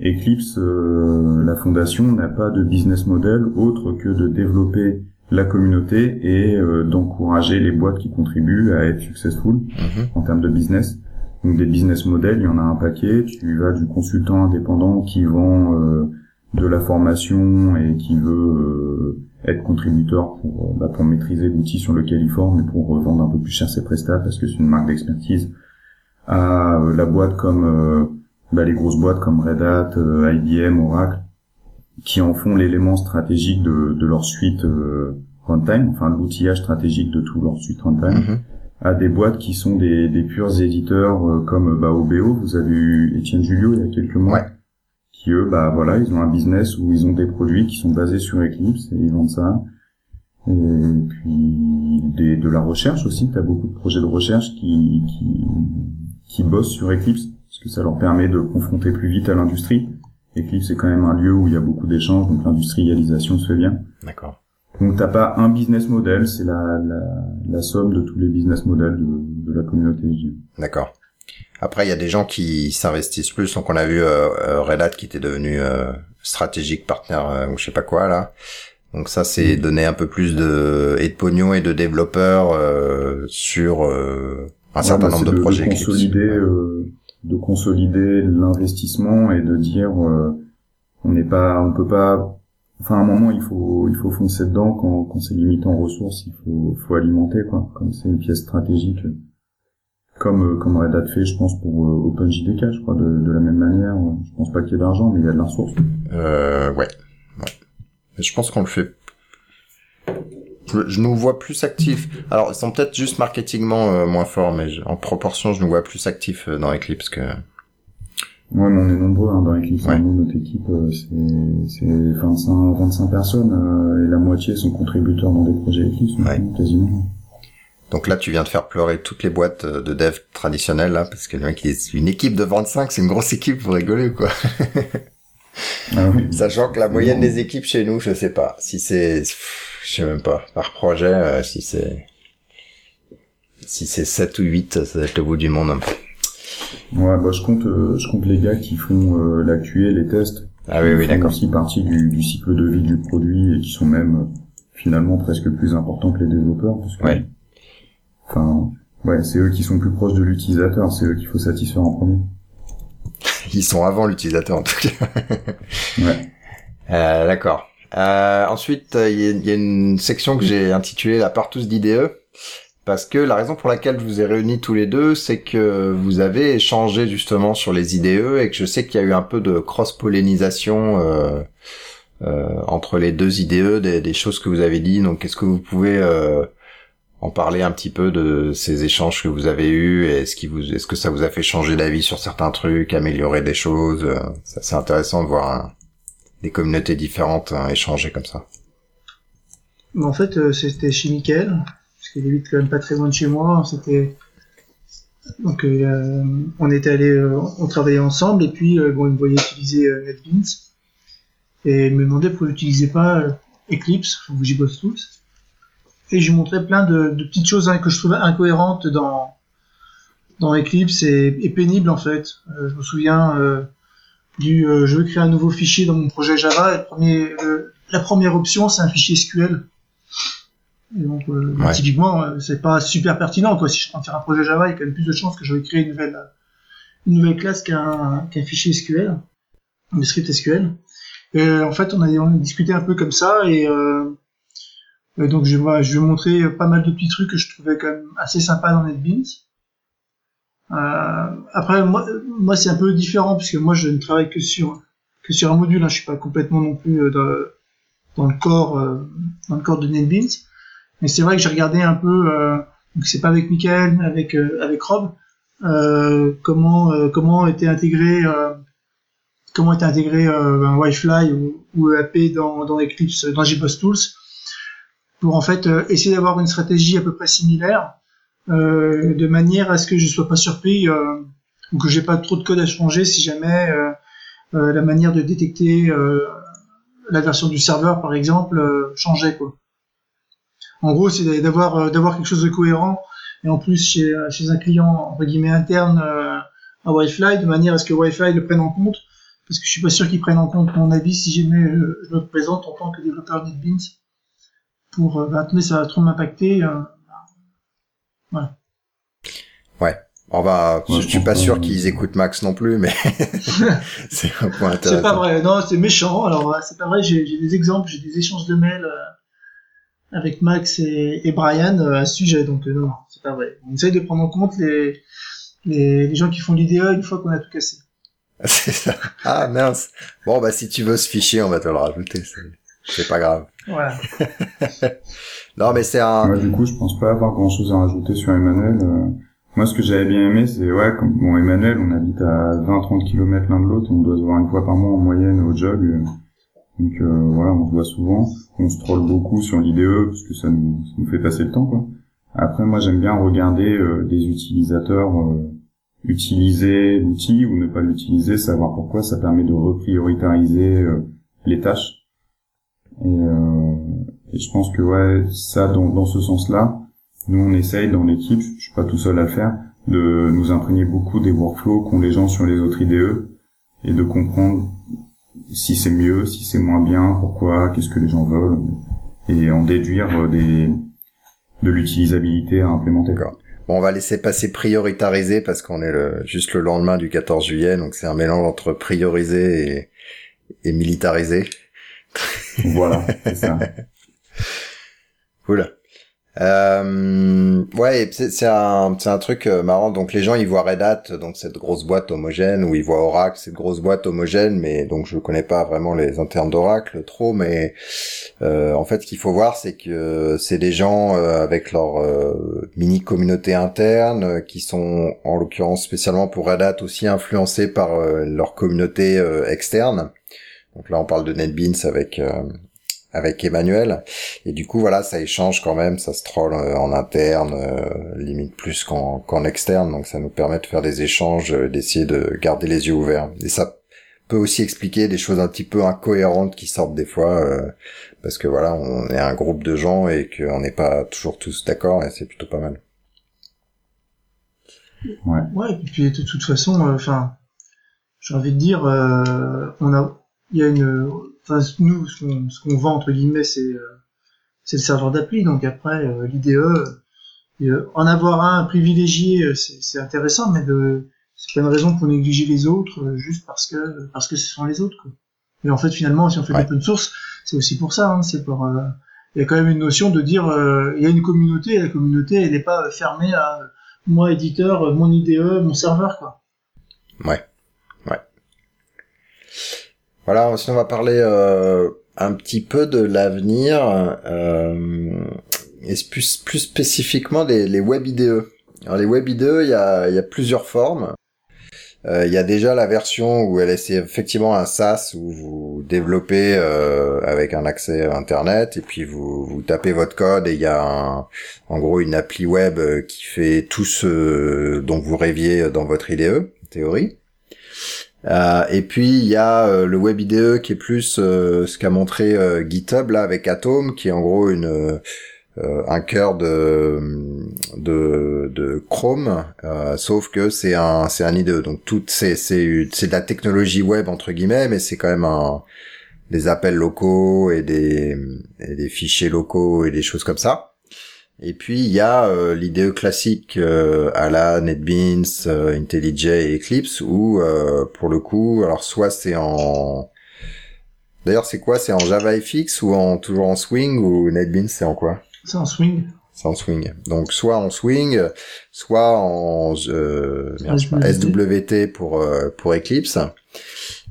Eclipse, euh, la fondation n'a pas de business model autre que de développer la communauté et euh, d'encourager les boîtes qui contribuent à être successful mhm. en termes de business Donc des business models, il y en a un paquet. Tu vas du consultant indépendant qui vend euh, de la formation et qui veut euh, être contributeur pour, bah, pour maîtriser l'outil sur lequel il forme et pour vendre un peu plus cher ses prestats parce que c'est une marque d'expertise. À la boîte comme bah, les grosses boîtes comme Red Hat, IBM, Oracle, qui en font l'élément stratégique de, de leur suite runtime, enfin l'outillage stratégique de tout leur suite runtime. Mhm à des boîtes qui sont des, des purs éditeurs euh, comme bah, OBO. Vous avez eu Étienne Julio il y a quelques mois. Qui eux, bah voilà, ils ont un business où ils ont des produits qui sont basés sur Eclipse et ils vendent ça. Et puis des, de la recherche aussi. Tu as beaucoup de projets de recherche qui, qui, qui bossent sur Eclipse parce que ça leur permet de confronter plus vite à l'industrie. Eclipse c'est quand même un lieu où il y a beaucoup d'échanges, donc l'industrialisation se fait bien. D'accord. Donc t'as pas un business model, c'est la, la, la, somme de tous les business models de, de la communauté D'accord. Après, il y a des gens qui s'investissent plus. Donc, on a vu euh, euh Red Hat qui était devenu euh, stratégique partenaire euh, ou je sais pas quoi là. Donc ça, c'est mm. donner un peu plus de et de pognon et de développeurs euh, sur un certain nombre de, projets. De consolider, de consolider l'investissement et de dire on n'est pas, on peut pas enfin à un moment il faut il faut foncer dedans. Quand quand c'est limité en ressources il faut faut alimenter quoi. Comme c'est une pièce stratégique comme euh, comme Red Hat fait je pense pour euh, OpenJDK je crois de, de la même manière. Je pense pas qu'il y ait d'argent mais il y a de la ressource. Euh, ouais. Ouais. Je pense qu'on le fait. Je, nous vois plus actifs. Alors, ils sont peut-être juste marketingement euh, moins forts, mais en proportion, je nous vois plus actifs dans Eclipse que, Ouais, mais on est nombreux hein, dans l'équipe. Nous, notre équipe, euh, c'est 25, 25 personnes euh, et la moitié sont contributeurs dans des projets Eclipse, ouais. quasiment. Donc là, tu viens de faire pleurer toutes les boîtes euh, de dev traditionnelles, là, parce que le mec, est une équipe de 25, c'est une grosse équipe, pour rigoler, quoi? ah oui. Sachant que la moyenne des équipes chez nous, je sais pas. Si c'est, je sais même pas, par projet, si c'est, si c'est 7 ou 8, ça va être le bout du monde, peu. Ouais, bah je compte, euh, je compte les gars qui font euh, la QA, les tests. Ah oui, oui, d'accord. aussi partie du, du, cycle de vie du produit et qui sont même euh, finalement presque plus importants que les développeurs. Parce que, ouais. Enfin, ouais, c'est eux qui sont plus proches de l'utilisateur, c'est eux qu'il faut satisfaire en premier. Ils sont avant l'utilisateur en tout cas. ouais. Euh, d'accord. Euh, ensuite, il y, y, a une section que j'ai intitulée la partouze d'IDE parce que la raison pour laquelle je vous ai réunis tous les deux, c'est que vous avez échangé justement sur les IDE et que je sais qu'il y a eu un peu de cross-pollinisation euh, euh, entre les deux IDE, des, choses que vous avez dit. Donc, est-ce que vous pouvez euh, en parler un petit peu de ces échanges que vous avez eus et est-ce, vous, est-ce que ça vous a fait changer d'avis sur certains trucs, améliorer des choses C'est intéressant de voir hein, des communautés différentes hein, échanger comme ça. En fait, c'était chez Mickaël il habite quand même pas très loin de chez moi. C'était donc euh, on était allé, euh, on travaillait ensemble et puis euh, bon, il me voyait utiliser NetBeans et il me demandait pourquoi j'utilisais pas Eclipse où j'y bosse tous. Et je lui montrais plein de, petites choses hein, que je trouvais incohérentes dans Eclipse et, et pénibles en fait. je me souviens du je veux créer un nouveau fichier dans mon projet Java. La première option c'est un fichier SQL donc, euh, typiquement, euh, c'est pas super pertinent, quoi. Si je de faire un projet Java, il y a quand même plus de chances que je vais créer une nouvelle, une nouvelle classe qu'un qu'un fichier SQL, un script SQL. Et en fait, on a, on a discuté un peu comme ça, et, euh, donc je, vais je vais montrer pas mal de petits trucs que je trouvais quand même assez sympa dans NetBeans. Euh, après, moi, moi c'est un peu différent, puisque moi, je ne travaille que sur, que sur un module, hein. je suis pas complètement non plus euh, dans, dans le corps, dans le corps de NetBeans. Mais c'est vrai que j'ai regardé un peu, euh, donc c'est pas avec Michael, avec euh, avec Rob, euh, comment euh, comment était intégré comment était intégré un Wi-Fi ou, ou EAP dans dans Eclipse, dans JBoss Tools, pour en fait essayer d'avoir une stratégie à peu près similaire, de manière à ce que je sois pas surpris ou que j'ai pas trop de code à changer si jamais la manière de détecter la version du serveur par exemple changeait quoi. En gros, c'est d'avoir euh, d'avoir quelque chose de cohérent et en plus chez, euh, chez un client entre guillemets interne euh, à Wi-Fi de manière à ce que Wi-Fi le prenne en compte parce que je suis pas sûr qu'ils prennent en compte mon avis si jamais je, me présente en tant que développeur NetBeans pour bah, attendez ça va trop m'impacter voilà. Ouais. On va, je, suis pas sûr qu'ils écoutent Max non plus, mais c'est un point intéressant. C'est pas vrai, non, c'est méchant. Alors, c'est pas vrai. J'ai des exemples, j'ai des échanges de mails euh, avec Max et, Brian euh, à ce sujet. Donc, euh, non, c'est pas vrai. On essaye de prendre en compte les, les, gens qui font l'IDEA une fois qu'on a tout cassé. c'est ça. Ah mince. Bon, bah si tu veux ce fichier, on va te le rajouter. C'est pas grave. Voilà. non, mais c'est un. du coup, je pense pas avoir grand chose à rajouter sur Emmanuel. Moi, ce que j'avais bien aimé, c'est ouais, comme bon Emmanuel, on habite à 20-30 km l'un de l'autre, on doit se voir une fois par mois en moyenne au jog. Donc euh, voilà, on se voit souvent. On se troll beaucoup sur l'IDE parce que ça nous, ça nous fait passer le temps, quoi. Après, moi, j'aime bien regarder euh, des utilisateurs euh, utiliser l'outil ou ne pas l'utiliser, savoir pourquoi. Ça permet de reprioritariser les tâches. Et, et, je pense que ouais, ça, dans, dans ce sens-là, nous, on essaye dans l'équipe, je suis pas tout seul à le faire, de nous imprégner beaucoup des workflows qu'ont les gens sur les autres IDE et de comprendre si c'est mieux, si c'est moins bien, pourquoi, qu'est-ce que les gens veulent, et en déduire des, de l'utilisabilité à implémenter. Bon, on va laisser passer prioritariser parce qu'on est le, juste le lendemain du 14 juillet, donc c'est un mélange entre prioriser et, et militariser. Voilà, c'est ça. Cool. Euh, ouais, c'est un, un truc euh, marrant. Donc les gens ils voient Red Hat, donc cette grosse boîte homogène, ou ils voient Oracle, cette grosse boîte homogène, mais donc je connais pas vraiment les internes d'Oracle trop, mais euh, en fait ce qu'il faut voir c'est que c'est des gens euh, avec leur euh, mini communauté interne qui sont en l'occurrence spécialement pour Red Hat aussi influencés par leur communauté externe. Donc là on parle de NetBeans avec avec Emmanuel. Et du coup, voilà, ça échange quand même, ça se troll euh, en interne, euh, limite plus qu'en externe. Donc ça nous permet de faire des échanges, euh, d'essayer de garder les yeux ouverts. Et ça peut aussi expliquer des choses un petit peu incohérentes qui sortent des fois, parce que voilà, on est un groupe de gens et qu'on n'est pas toujours tous d'accord, et c'est plutôt pas mal. Ouais. Ouais, et puis de toute façon, enfin, j'ai envie de dire, on a, il y a une enfin nous ce qu'on vend entre guillemets c'est euh, c'est le serveur d'appli donc après euh, l'IDE euh, en avoir un privilégié c'est intéressant mais de c'est pas une raison pour négliger les autres juste parce que parce que ce sont les autres quoi. Et en fait finalement si on fait ouais. l'open source c'est aussi pour ça hein, c'est pour il y a quand même une notion de dire il y a une communauté et la communauté elle n'est pas fermée à moi éditeur mon IDE mon serveur quoi. Ouais. Voilà, sinon on va parler euh, un petit peu de l'avenir euh, et plus, plus spécifiquement les, les web IDE. Alors les web IDE, il y a, y a plusieurs formes. Euh, il y a déjà la version où elle est effectivement un SaaS où vous développez euh, avec un accès à Internet et puis vous, vous tapez votre code et il y a un, en gros une appli web qui fait tout ce dont vous rêviez dans votre IDE, théorie. Euh, et puis il y a euh, le web IDE qui est plus euh, ce qu'a montré GitHub là avec Atom, qui est en gros une un cœur de, de, de Chrome, sauf que c'est un c'est un IDE. Donc tout c'est c'est c'est de la technologie web entre guillemets, mais c'est quand même un des appels locaux et des et des fichiers locaux et des choses comme ça. Et puis il y a euh, l'IDE classique euh, à la NetBeans, euh, IntelliJ et Eclipse où euh, pour le coup, alors soit c'est en D'ailleurs, c'est quoi? C'est en JavaFX ou en toujours en Swing ou NetBeans c'est en quoi? C'est en Swing. C'est en Swing. Donc soit en Swing, soit en SWT pour pour Eclipse.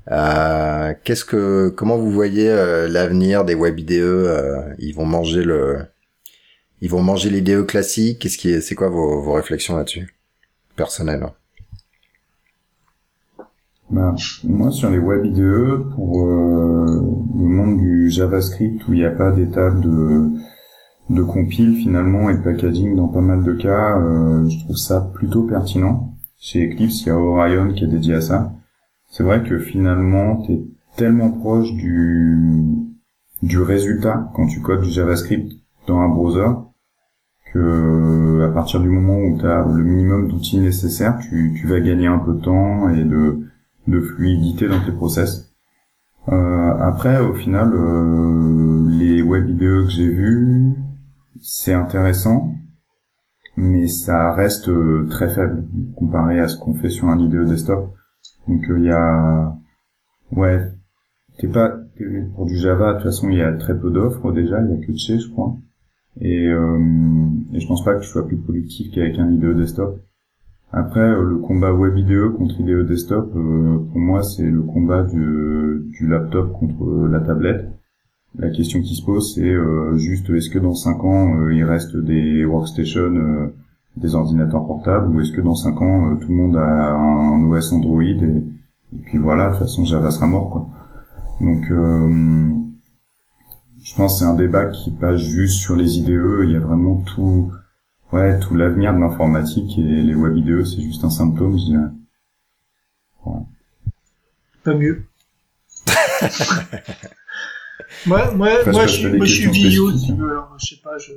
Qu'est-ce que comment vous voyez l'avenir des web IDE Ils vont manger le ils vont manger l'IDE classique. Qu'est-ce qui est, c'est quoi vos, vos réflexions là-dessus, personnelles? Bah, moi sur les web IDE pour euh, le monde du JavaScript où il n'y a pas d'étape de de compile finalement et de packaging dans pas mal de cas, euh, je trouve ça plutôt pertinent. Chez Eclipse, il y a Orion qui est dédié à ça. C'est vrai que finalement, tu es tellement proche du du résultat quand tu codes du JavaScript dans un browser que à partir du moment où tu as le minimum d'outils nécessaires, tu, tu vas gagner un peu de temps et de, de fluidité dans tes process. Euh, après, au final, euh, les web vidéos que j'ai vus, c'est intéressant. mais ça reste très faible comparé à ce qu'on fait sur un IDE desktop. Donc il y a ouais, t'es pas pour du Java de toute façon il y a très peu d'offres déjà, il y a que chez je crois. Et, euh, et je pense pas que tu sois plus productif qu'avec un IDE desktop. Après, euh, le combat web IDE contre IDE desktop, euh, pour moi, c'est le combat du, du, laptop contre la tablette. La question qui se pose, c'est euh, juste est-ce que dans 5 ans, il reste des workstations, des ordinateurs portables, ou est-ce que dans 5 ans, tout le monde a un, OS Android et, et, puis voilà, de toute façon, Java sera mort, quoi. Donc, je pense que c'est un débat qui passe juste sur les IDE. Il y a vraiment tout, ouais, tout l'avenir de l'informatique et les web IDE, c'est juste un symptôme, je dirais. Pas mieux. moi, moi, moi, je, moi, je suis vieillot, si tu veux. Alors, je sais pas, je,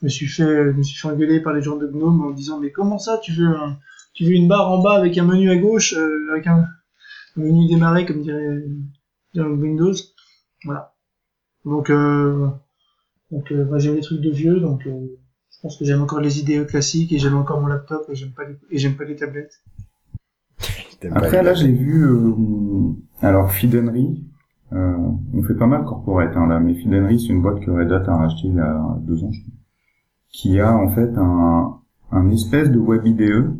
me suis fait, je me suis fait engueuler par les gens de Gnome en disant, mais comment ça, tu veux un, tu veux une barre en bas avec un menu à gauche, euh, avec un, menu démarré, comme dirait, dirait Windows? Voilà. Donc, euh, donc euh, bah, j'aime les trucs de vieux, donc euh, je pense que j'aime encore les idées classiques et j'aime encore mon laptop et j'aime pas les, et j'aime pas les tablettes. Après là j'ai vu euh, alors Fidenry, euh, on fait pas mal corporate hein, là, mais Fidenry c'est une boîte que Red Hat a racheté il y a deux ans je crois, qui a en fait un, un espèce de web IDE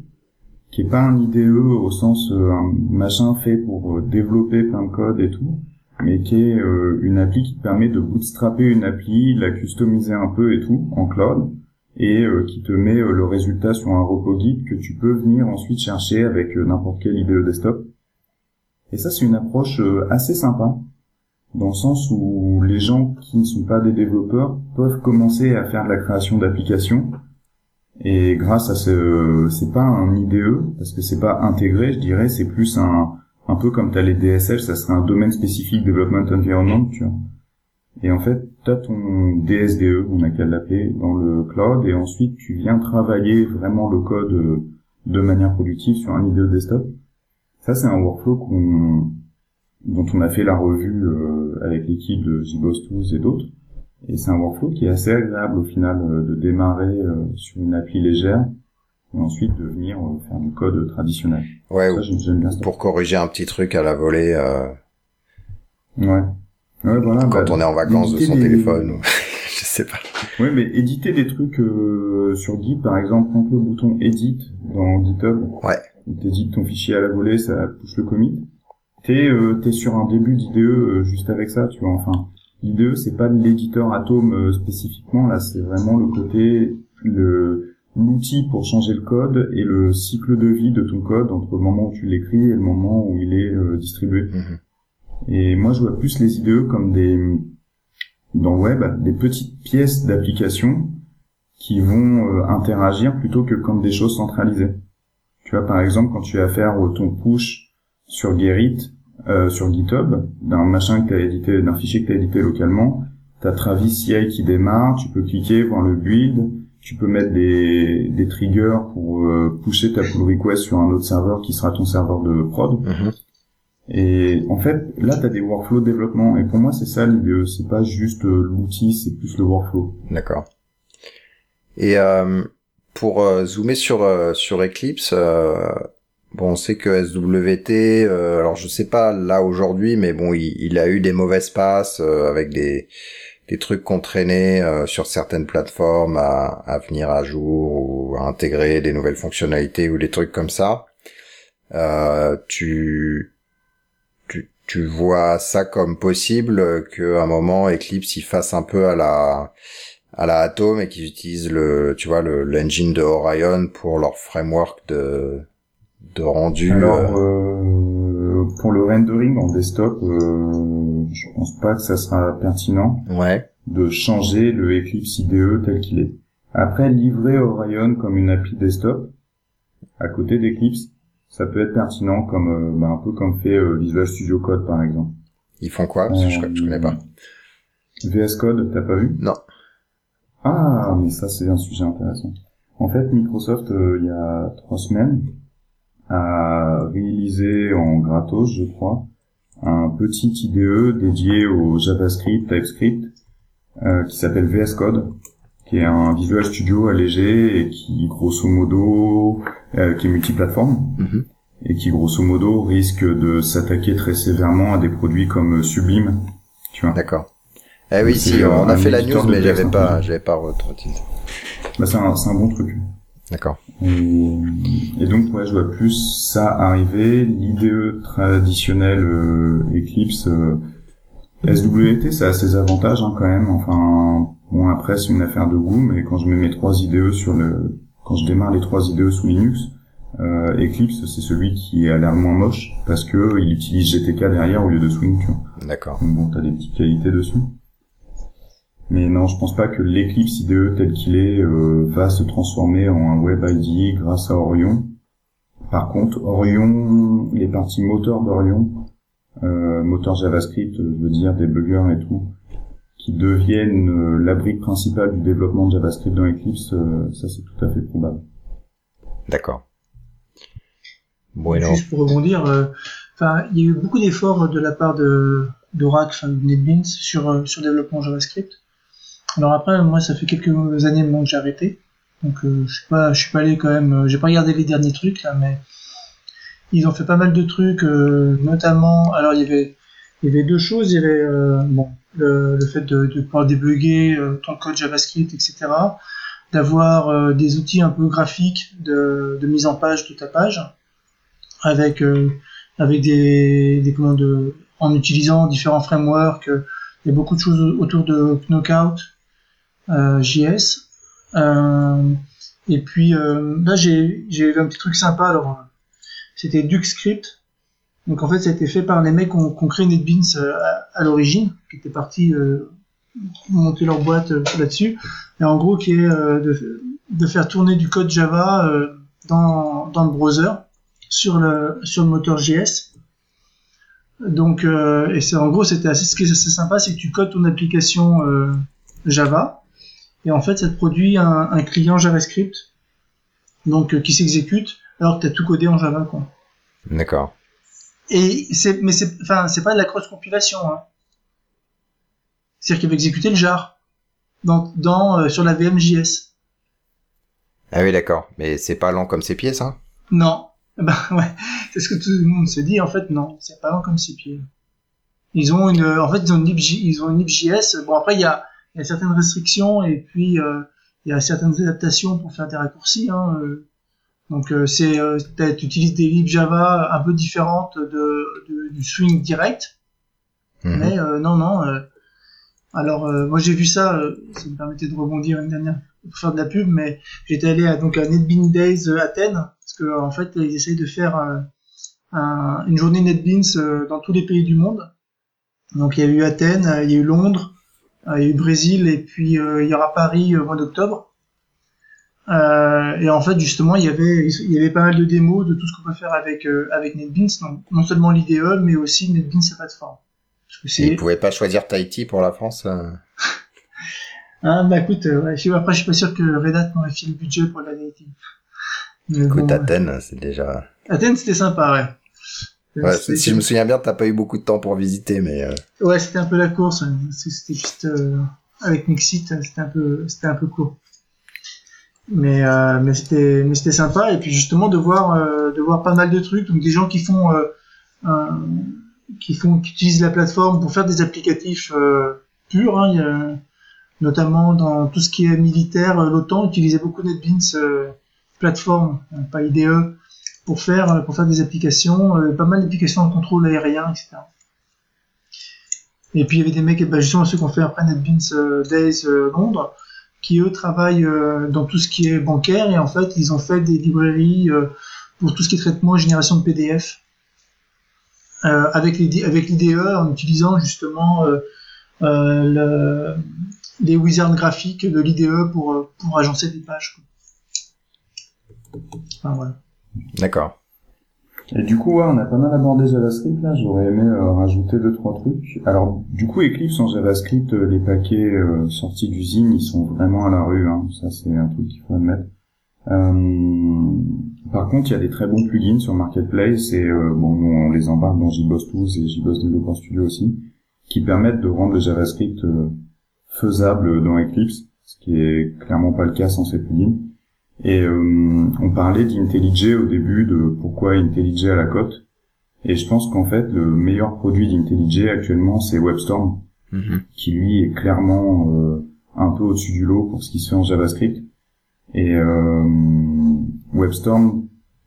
qui est pas un IDE au sens un machin fait pour développer plein de code et tout, mais qui est euh, une appli qui te permet de bootstrapper une appli, la customiser un peu et tout en cloud, et euh, qui te met euh, le résultat sur un repo Git que tu peux venir ensuite chercher avec n'importe quelle IDE desktop. Et ça, c'est une approche assez sympa, dans le sens où les gens qui ne sont pas des développeurs peuvent commencer à faire de la création d'applications. Et grâce à ce, c'est pas un IDE, parce que c'est pas intégré, je dirais, c'est plus un, un peu comme tu as les DSL, ça serait un domaine spécifique Development Environment, tu vois. Et en fait, tu as ton DSDE, on a qu'à l'appeler, dans le cloud, et ensuite tu viens travailler vraiment le code euh, de manière productive sur un IDE desktop. Ça, c'est un workflow qu'on dont on a fait la revue euh, avec l'équipe de JBoss Tools et d'autres. Et c'est un workflow qui est assez agréable au final euh, de démarrer sur une appli légère et ensuite de venir euh, faire du code traditionnel. Ouais, bien pour corriger un petit truc à la volée. Euh... Ouais. Ouais, voilà. Quand bah, on est en vacances de son téléphone, ou... je sais pas. Ouais, mais éditer des trucs euh, sur Git, par exemple, prends le bouton Edit dans GitHub. Ouais. T'édites ton fichier à la volée, ça pousse le commit. T'es euh, t'es sur un début d'IDE euh, juste avec ça, tu vois. Enfin, IDE c'est pas l'éditeur Atom euh, spécifiquement là, c'est vraiment le côté le l'outil pour changer le code et le cycle de vie de ton code entre le moment où tu l'écris et le moment où il est euh, distribué. Mhm. Et moi, je vois plus les IDE comme des dans le web des petites pièces d'application qui vont euh, interagir plutôt que comme des choses centralisées. Tu vois, par exemple, quand tu vas faire ton push sur Gerrit, euh, sur GitHub, d'un machin que tu as édité, d'un fichier que tu as édité localement, t'as Travis CI qui démarre, tu peux cliquer, voir le build, tu peux mettre des, des triggers pour euh, pousser ta pull request sur un autre serveur qui sera ton serveur de prod. Mhm. Et en fait, là, tu as des workflows de développement. Et pour moi, c'est ça l'idée. C'est pas juste euh, l'outil, c'est plus le workflow. D'accord. Et euh, pour zoomer sur sur Eclipse, bon, on sait que SWT, alors je sais pas là aujourd'hui, mais bon, il, il, a eu des mauvaises passes avec des des trucs qu'on traînait euh, sur certaines plateformes à, à, venir à jour ou à intégrer des nouvelles fonctionnalités ou des trucs comme ça. Euh, tu, tu, tu vois ça comme possible qu'à un moment Eclipse il fasse un peu à la à la Atom et qu'ils utilisent le tu vois le l'engine de Orion pour leur framework de de rendu. Alors euh, pour le rendering en desktop je pense pas que ça sera pertinent ouais. de changer le Eclipse IDE tel qu'il est. Après, livrer Orion comme une appli desktop à côté d'Eclipse, ça peut être pertinent comme euh, bah, un peu comme fait euh, Visual Studio Code par exemple. Ils font quoi? Parce que je, je connais pas. VS Code, t'as pas vu? Non. Ah, mais ça c'est un sujet intéressant. En fait, Microsoft, euh, il y a trois semaines, a réalisé en gratos, je crois, un petit IDE dédié au JavaScript, TypeScript, euh, qui s'appelle VS Code, qui est un Visual Studio allégé et qui grosso modo euh, qui est multiplateforme mhm. et qui grosso modo risque de s'attaquer très sévèrement à des produits comme Sublime, tu vois. D'accord. Eh oui, si on a fait la news, mais j'avais pas, j'avais pas retrouvé. Bah c'est un, c'est un bon truc. D'accord. Et, donc ouais, je vois plus ça arriver. L'IDE traditionnel euh, Eclipse euh, SWT, ça a ses avantages hein, quand même. Enfin, bon après c'est une affaire de goût, mais quand je mets mes trois IDE sur le, quand je démarre les trois IDE sous Linux, euh, Eclipse c'est celui qui a l'air moins moche parce que il utilise GTK derrière au lieu de Swing. D'accord. Donc bon, t'as des petites qualités dessus. Mais non, je pense pas que l'Eclipse IDE tel qu'il est euh, va se transformer en un Web IDE grâce à Orion. Par contre, Orion, les parties moteurs d'Orion, euh, moteur JavaScript, je veux dire des buggers et tout, qui deviennent euh, la brique principale du développement de JavaScript dans Eclipse, euh, ça c'est tout à fait probable. D'accord. Bon, Juste pour rebondir, enfin, il y a eu beaucoup d'efforts de la part de d'Oracle, enfin, de NetBeans sur sur le développement JavaScript. Alors après, moi, ça fait quelques années que j'ai arrêté. Donc, euh, je suis pas, je suis pas allé quand même. Euh, j'ai pas regardé les derniers trucs là, mais ils ont fait pas mal de trucs, euh, notamment. Alors, il y avait, il y avait deux choses. Il y avait bon, le, fait de, de pouvoir débugger ton code JavaScript, etc. D'avoir des outils un peu graphiques de, de, mise en page de ta page, avec avec des, des commandes en utilisant différents frameworks. Il y a beaucoup de choses autour de Knockout, euh, JS. Euh, et puis euh, là j'ai j'ai un petit truc sympa alors c'était DuckScript. Donc en fait ça a été fait par les mecs qui ont, créé NetBeans à, l'origine, qui étaient partis monter leur boîte là-dessus. Et en gros qui est de, de faire tourner du code Java dans, dans le browser sur le sur le moteur JS. Donc et c'est en gros c'était assez ce qui est assez sympa c'est que tu codes ton application Java et en fait ça te produit un, client JavaScript donc euh, qui s'exécute alors que tu as tout codé en Java quoi. D'accord. Et c'est mais c'est enfin c'est pas de la cross compilation hein. C'est-à-dire qu'il va exécuter le jar dans, dans euh, sur la VMJS. Ah oui d'accord, mais c'est pas lent comme ses pieds ça Non. Bah ouais, c'est ce que tout le monde se dit en fait non, c'est pas lent comme ses pieds. Ils ont une en fait ils ont une ils ont une libjs. Bon après il y a il y a certaines restrictions et puis euh, il y a certaines adaptations pour faire des raccourcis. Hein, euh. donc euh, c'est, tu utilises des libs Java un peu différentes de, du swing direct, mhm. mais non non. alors moi j'ai vu ça, ça me permettait de rebondir une dernière pour faire de la pub, mais j'étais allé à, donc à NetBeans Days Athènes parce que en fait ils essayent de faire un, une journée NetBeans dans tous les pays du monde. Donc il y a eu Athènes, il y a eu Londres, euh, il y a eu Brésil et puis euh, il y aura Paris au mois d'octobre. Euh, et en fait, justement, il y avait il y avait pas mal de démos de tout ce qu'on peut faire avec avec NetBeans, donc non seulement l'IDE, mais aussi NetBeans sa plateforme. Parce que pouvez pas choisir Tahiti pour la France. ah bah écoute, ouais, je, après je suis pas sûr que Red Hat m'aurait filé le budget pour la Tahiti. Écoute, Athènes, c'est déjà. Athènes, c'était sympa, ouais. Ouais, si je me souviens bien, t'as pas eu beaucoup de temps pour visiter, mais. Euh... Ouais, c'était un peu la course. C'était juste euh, avec Mixit, c'était un peu, c'était un peu court. Mais euh, mais c'était mais c'était sympa et puis justement de voir euh, de voir pas mal de trucs donc des gens qui font euh, qui font qui utilisent la plateforme pour faire des applicatifs purs. Hein, il y a, notamment dans tout ce qui est militaire, l'OTAN utilisait beaucoup NetBeans plateforme, hein, pas IDE pour faire pour faire des applications, euh, pas mal d'applications de contrôle aérien, etc. Et puis il y avait des mecs, bah, justement ceux qui ont fait après NetBeans euh, Days euh, Londres, qui eux travaillent dans tout ce qui est bancaire et en fait ils ont fait des librairies pour tout ce qui est traitement et génération de PDF avec l'IDE en utilisant justement le, les wizards graphiques de l'IDE pour pour agencer des pages. Enfin, voilà. D'accord. Et du coup, ouais, on a pas mal abordé JavaScript là. J'aurais aimé euh, rajouter deux trois trucs. Alors, du coup, Eclipse en JavaScript, euh, les paquets euh, sortis d'usine, ils sont vraiment à la rue. Hein. Ça, c'est un truc qu'il faut admettre. par contre, il y a des très bons plugins sur Marketplace et bon, on les embarque dans JBoss Tools et JBoss Developer Studio aussi, qui permettent de rendre le JavaScript faisable dans Eclipse ce qui est clairement pas le cas sans ces plugins. Et on parlait d'IntelliJ au début, de pourquoi IntelliJ à la cote. Et je pense qu'en fait, le meilleur produit d'IntelliJ actuellement, c'est WebStorm, mhm. qui lui est clairement euh, un peu au-dessus du lot pour ce qui se fait en JavaScript. Et euh, WebStorm,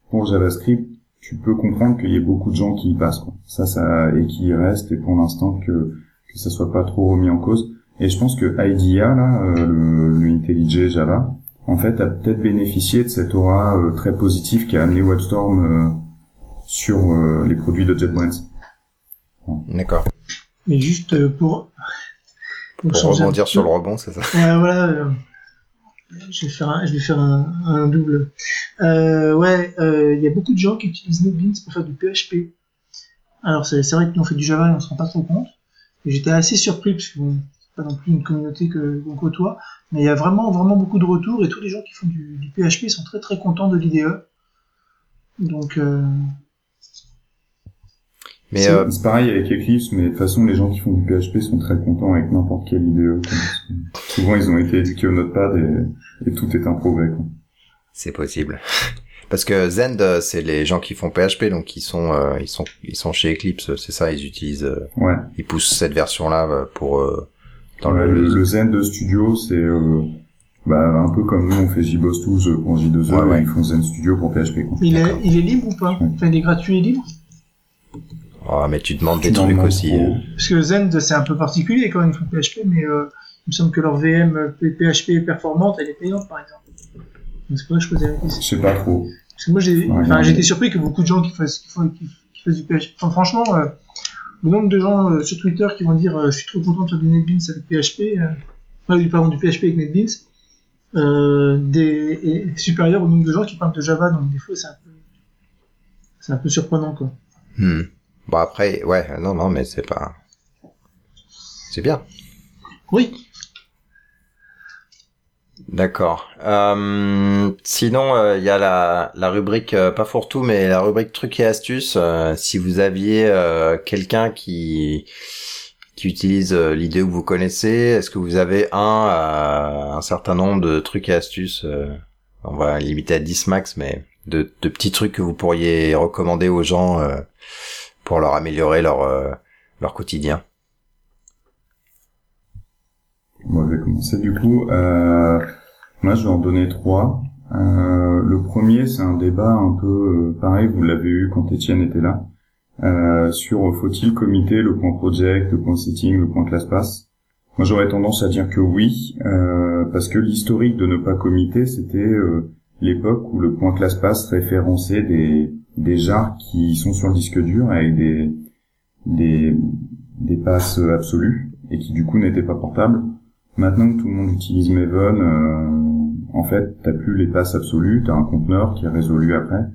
pour JavaScript, tu peux comprendre qu'il y ait beaucoup de gens qui y passent, quoi. Ça, ça, et qui y restent, et pour l'instant que, que ça soit pas trop remis en cause. Et je pense que IDEA, là, euh, le, le IntelliJ Java, en fait, a peut-être bénéficié de cette aura euh, très positive qui a amené WebStorm sur euh, les produits de JetBrains. D'accord. Mais juste euh, pour... pour rebondir sur le rebond, c'est ça? Euh, Voilà. je vais faire un, je vais faire un, un double. Euh, ouais, il y a beaucoup de gens qui utilisent NetBeans pour faire du PHP. Alors c'est vrai que nous on fait du Java et on se rend pas trop compte. J'étais assez surpris parce que bon, pas non plus une communauté que qu'on côtoie, mais il y a vraiment vraiment beaucoup de retours et tous les gens qui font du, du PHP sont très très contents de l'IDE. Donc euh, mais euh, c'est pareil avec Eclipse, mais de toute façon, les gens qui font du PHP sont très contents avec n'importe quelle IDE. Souvent, ils ont été éduqués au Notepad et, et tout est un progrès. C'est possible. Parce que Zend, euh, c'est les gens qui font PHP, donc ils sont, euh, ils sont, ils sont chez Eclipse, c'est ça, ils utilisent, ouais. ils poussent cette version-là pour dans le, le, Zend Studio, c'est bah, un peu comme nous, on fait JBoss Tools pour J2E, ouais, ils font Zen Studio pour PHP. Quoi. Il est, il est libre ou pas Enfin, il est gratuit et libre Oh, mais tu demandes des trucs aussi. Hein. Parce que Zend, c'est un peu particulier quand ils font PHP, mais euh, il me semble que leur VM PHP performante, elle est payante, par exemple. C'est pour ça que je posais la question. Je sais pas trop. Parce que moi, j'étais surpris que beaucoup de gens qui fassent, qui font, qui, fassent du PHP. Enfin, franchement, euh, le nombre de gens euh, sur Twitter qui vont dire, euh, je suis trop content de faire du NetBeans avec PHP, euh, pardon, du PHP avec NetBeans, euh, des, est supérieur au nombre de gens qui parlent de Java, donc des fois, c'est un peu, c'est un peu surprenant, quoi. Hmm. Bon après, ouais, non, non, mais c'est pas, c'est bien. Oui. D'accord. Euh, sinon, euh, il y a la, rubrique euh, pas pour tout, mais la rubrique trucs et astuces. Euh, si vous aviez quelqu'un qui qui utilise l'idée que vous connaissez, est-ce que vous avez un un certain nombre de trucs et astuces On va limiter à 10 max, mais de, de petits trucs que vous pourriez recommander aux gens pour leur améliorer leur euh, leur quotidien? Moi, je vais commencer du coup. Euh, moi, je vais en donner trois. Euh, le premier, c'est un débat un peu pareil, vous l'avez eu quand Étienne était là, sur faut-il comiter le point project, le point setting, le point ClassPass. Moi, j'aurais tendance à dire que oui, parce que l'historique de ne pas comiter, c'était l'époque où le point ClassPass référençait des des jars qui sont sur le disque dur avec des des, des passes absolues et qui du coup n'étaient pas portables. Maintenant que tout le monde utilise Maven, euh, en fait, t'as plus les passes absolues, t'as un conteneur qui est résolu après.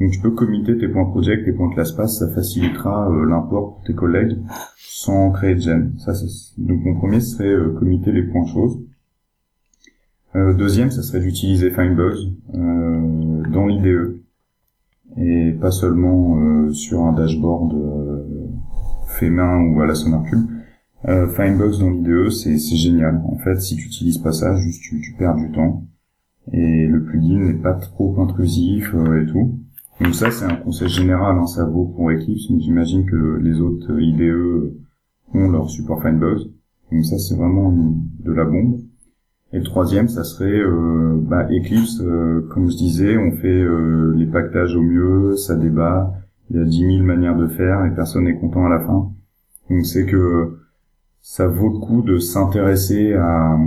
Donc tu peux commiter tes points project, tes points ClassPass, ça facilitera euh, l'import pour tes collègues sans créer de gêne. Ça, donc mon premier serait euh, commiter les points choses. Euh, deuxième, ça serait d'utiliser Findbugs euh, dans l'IDE et pas seulement euh, sur un dashboard fait main ou à la SonarCube. Euh, Findbox dans l'IDE, c'est génial. En fait, si tu utilises pas ça, juste tu, tu perds du temps. Et le plugin n'est pas trop intrusif et tout. Donc ça, c'est un conseil général, hein, ça vaut pour Eclipse, mais j'imagine que les autres IDE ont leur support Findbox. Donc ça, c'est vraiment de la bombe. Et le troisième, ça serait euh, bah, Eclipse, euh, comme je disais, on fait euh, les pactages au mieux, ça débat, il y a 10 000 manières de faire et personne n'est content à la fin. Donc c'est que ça vaut le coup de s'intéresser à,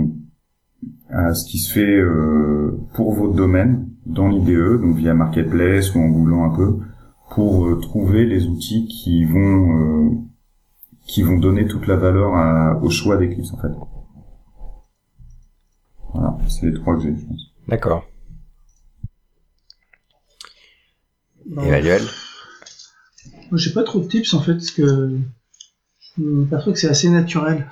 à ce qui se fait pour votre domaine dans l'IDE, donc via Marketplace ou en googlant un peu, pour trouver les outils qui vont qui vont donner toute la valeur au choix d'Eclipse en fait. Voilà, c'est les trois que j'ai, je pense. D'accord. Emmanuel? Moi, j'ai pas trop de tips en fait, parce que je me perçois que c'est assez naturel.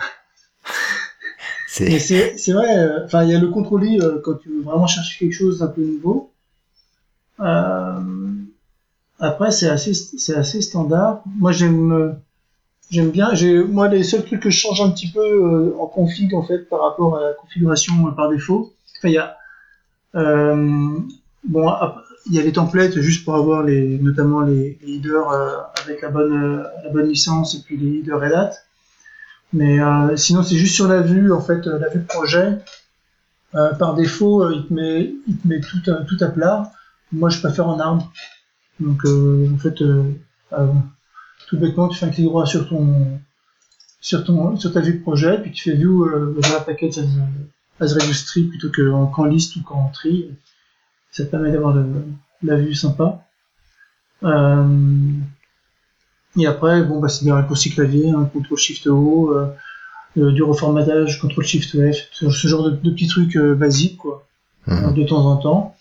c'est vrai, euh, enfin, il y a le contrôle euh, quand tu veux vraiment chercher quelque chose d'un peu nouveau. Euh, après, c'est assez, c'est assez standard. Moi, j'aime, j'aime bien. Moi, les seuls trucs que je change un petit peu euh, en config, en fait, par rapport à la configuration par défaut, enfin, il y a, euh, bon, il y a les templates juste pour avoir les, notamment les, leaders euh, avec la bonne, la bonne licence et puis les leaders Red Hat. Mais sinon, c'est juste sur la vue, en fait, la vue projet. par défaut, il te met, il te met tout, tout à plat. Moi, je préfère en arbre. Donc, en fait, tout bêtement, tu fais un clic droit sur ton, sur ton, sur ta vue projet, puis tu fais view euh, la package as, as registry plutôt qu'en liste ou qu'en tree. Ça te permet d'avoir la vue sympa. Euh, et après, bon, bah, c'est des raccourcis clavier, hein, CTRL SHIFT O, euh, euh, du reformatage, CTRL SHIFT F, ce, genre de, de petits trucs euh, basiques, quoi, mhm. de temps en temps.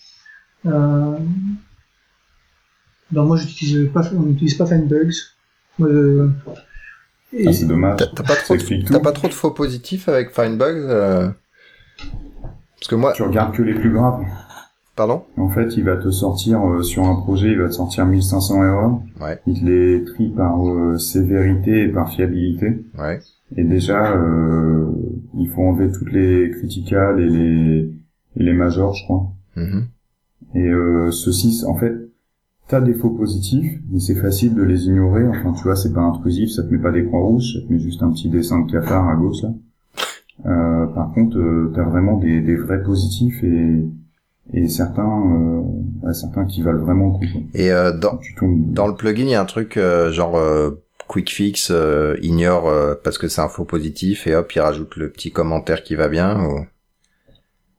Euh, ben moi, j'utilise pas, on n'utilise pas Finebugs. Euh, ah, c'est dommage. T'as pas, trop de, pas trop de faux positifs avec Finebugs euh... Parce que moi... Tu regardes que les plus graves. Pardon En fait, il va te sortir euh, sur un projet, il va te sortir 1500 erreurs. Ouais. Il te les trie par euh, sévérité et par fiabilité. Ouais. Et déjà, euh, il faut enlever toutes les criticales et les et les majors, je crois. Mm-hmm. Et euh, ceci, en fait, t'as des faux positifs, mais c'est facile de les ignorer. Enfin, tu vois, c'est pas intrusif, ça te met pas des croix rouges, ça te met juste un petit dessin de cafard à gauche là. Euh, par contre, euh, t'as vraiment des, des, vrais positifs et, et certains, euh, ouais, certains qui valent vraiment le coup. Et euh, dans, dans le plugin, il y a un truc euh, genre euh, quick fix, ignore parce que c'est un faux positif et hop, il rajoute le petit commentaire qui va bien.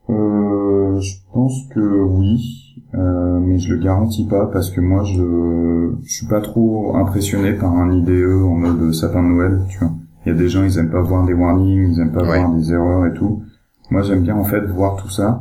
Ou... je pense que oui. Euh, mais je le garantis pas parce que moi je je suis pas trop impressionné par un IDE en mode sapin de Noël, tu vois. Il y a des gens ils aiment pas voir des warnings, ils aiment pas voir des erreurs et tout. Moi j'aime bien en fait voir tout ça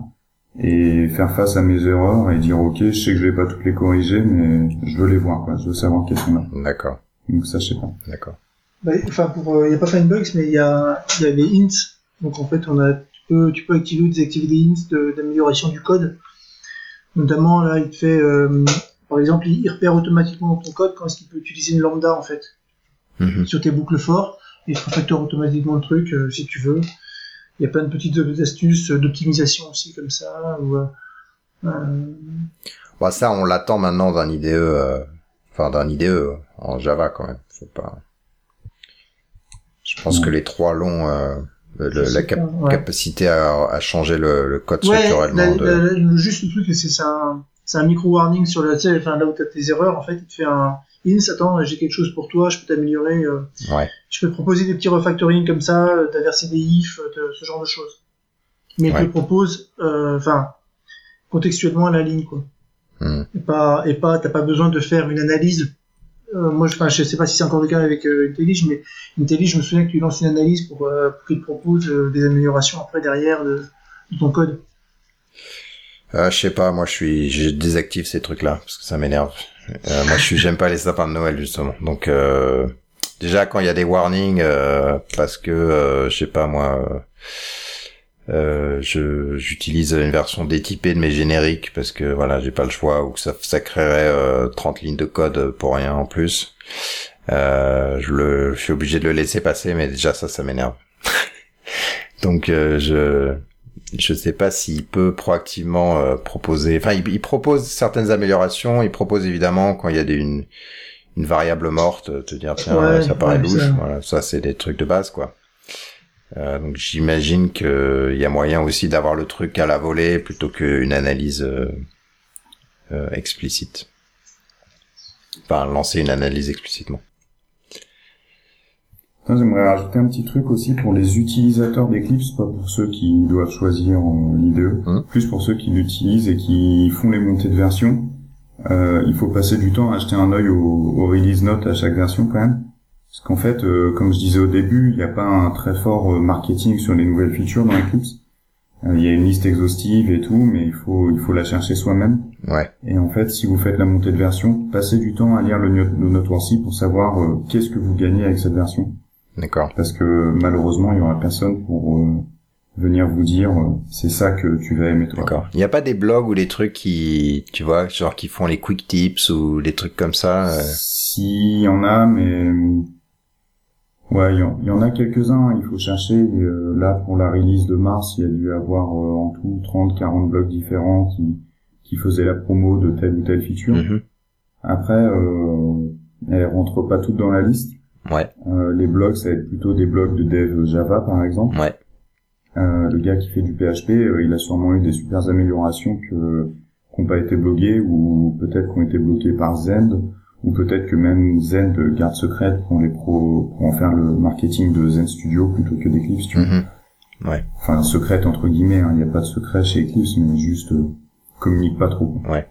et faire face à mes erreurs et dire ok je sais que je vais pas toutes les corriger mais je veux les voir quoi, je veux savoir qu'elles sont là. D'accord. Donc ça je sais pas. D'accord. Bah, enfin pour il euh, y a pas bugs mais il y a il y a les hints donc en fait on a tu peux tu peux activer ou désactiver des hints d'amélioration du code Notamment, là, il te fait, euh, par exemple, il repère automatiquement ton code quand est-ce qu'il peut utiliser une lambda, en fait, mhm. sur tes boucles forts. Il te refactore automatiquement le truc, euh, si tu veux. Il y a plein de petites astuces d'optimisation aussi, comme ça. Ou, euh, ça, on l'attend maintenant d'un IDE, enfin, d'un IDE en Java, quand même. Pas... Je pense que les trois longs, la capacité à, à, changer le, le code structurellement. de... juste le truc, c'est c'est un, un micro warning sur le, enfin là où t'as tes erreurs, en fait, il te fait un ins, attends, j'ai quelque chose pour toi, je peux t'améliorer. Euh, ouais. Je peux te proposer des petits refactoring comme ça, euh, d'inverser des ifs, de, ce genre de choses. Mais il te propose, euh, enfin, contextuellement à la ligne, quoi. Hmm. Et pas, et pas, t'as pas besoin de faire une analyse euh, moi, je, je sais pas si c'est encore le cas avec euh, IntelliJ, mais IntelliJ, je me souviens que tu lances une analyse pour, euh, pour qu'il te propose euh, des améliorations après derrière de, ton code. Euh, je sais pas, moi je suis, je désactive ces trucs-là parce que ça m'énerve. Euh, moi je suis, j'aime pas les sapins de Noël justement. Donc déjà quand il y a des warnings parce que je sais pas moi euh, je j'utilise une version détypée de mes génériques parce que voilà j'ai pas le choix ou que ça, ça créerait euh, 30 lignes de code pour rien en plus. Euh, je le je suis obligé de le laisser passer mais déjà ça ça m'énerve. Donc euh, je je sais pas s'il peut proactivement euh, proposer. Enfin, il, propose certaines améliorations. Il propose évidemment quand il y a des, une, une variable morte, te dire tiens ça paraît louche. Voilà, ça c'est des trucs de base quoi. Euh, donc j'imagine qu'il y a moyen aussi d'avoir le truc à la volée plutôt qu'une analyse euh, euh, explicite. Enfin, lancer une analyse explicitement. J'aimerais rajouter un petit truc aussi pour les utilisateurs d'Eclipse, pas pour ceux qui doivent choisir l'IDE, hum. plus pour ceux qui l'utilisent et qui font les montées de version. Euh, il faut passer du temps à acheter un œil au, au release note à chaque version quand même. Parce qu'en fait, euh, comme je disais au début, il n'y a pas un très fort euh, marketing sur les nouvelles features dans Eclipse. Euh, il y a une liste exhaustive et tout, mais il faut il faut la chercher soi-même. Ouais. Et en fait, si vous faites la montée de version, passez du temps à lire le, le note pour savoir qu'est-ce que vous gagnez avec cette version. D'accord. Parce que malheureusement, il y aura personne pour venir vous dire c'est ça que tu vas aimer toi. D'accord. Il n'y a pas des blogs ou des trucs qui, tu vois, genre qui font les quick tips ou des trucs comme ça. Si, il y en a, mais Ouais, il y, en a quelques-uns. Il faut chercher. Euh, là, pour la release de mars, il y a dû avoir euh, en tout 30, 40 blogs différents qui, qui faisaient la promo de telle ou telle feature. Mhm. Après, euh, elles rentrent pas toutes dans la liste. Ouais. Euh, les blogs, ça va être plutôt des blogs de dev Java, par exemple. Ouais. Euh, le gars qui fait du PHP, euh, il a sûrement eu des super améliorations que qui n'ont pas été bloguées ou peut-être qui ont été bloquées par Zend ou peut-être que même Zen de garde secrète pour les pros pour en faire le marketing de Zen Studio plutôt que d'Eclipse tu vois. Mhm. ouais enfin secrète entre guillemets hein. il n'y a pas de secret chez Eclipse mais juste euh, communique pas trop ouais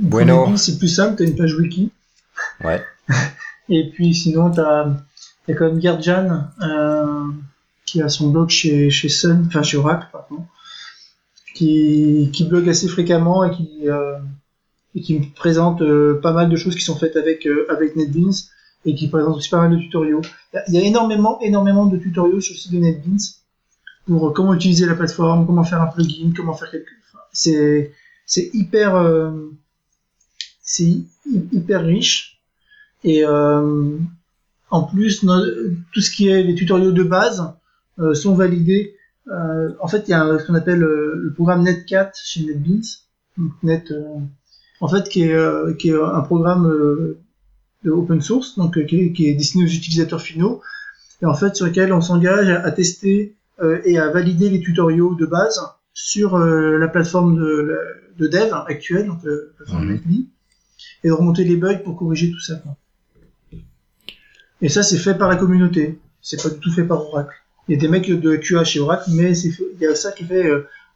bueno c'est plus simple t'as une page wiki? Ouais et puis sinon t'as t'as quand même Gerdjan euh, qui a son blog chez chez Sun enfin chez Oracle pardon qui qui blogue assez fréquemment et qui euh, et qui me présente euh, pas mal de choses qui sont faites avec euh, avec NetBeans et qui présente aussi pas mal de tutoriaux. Il y, a énormément énormément de tutoriaux sur le site de NetBeans pour euh, comment utiliser la plateforme, comment faire un plugin, comment faire quelque c'est c'est hyper c'est hyper riche et en plus tout ce qui est les tutoriaux de base sont validés en fait il y a ce qu'on appelle le programme Netcat chez NetBeans donc Net en fait, qui est, euh, qui est un programme euh, de open source, donc euh, qui est, qui, est, destiné aux utilisateurs finaux, et en fait sur lequel on s'engage à, tester et à valider les tutoriaux de base sur la plateforme de, de, dev actuelle, donc la plateforme mmh. et de remonter les bugs pour corriger tout ça. Et ça, c'est fait par la communauté. C'est pas du tout fait par Oracle. Il y a des mecs de QA chez Oracle, mais il y a ça qui est fait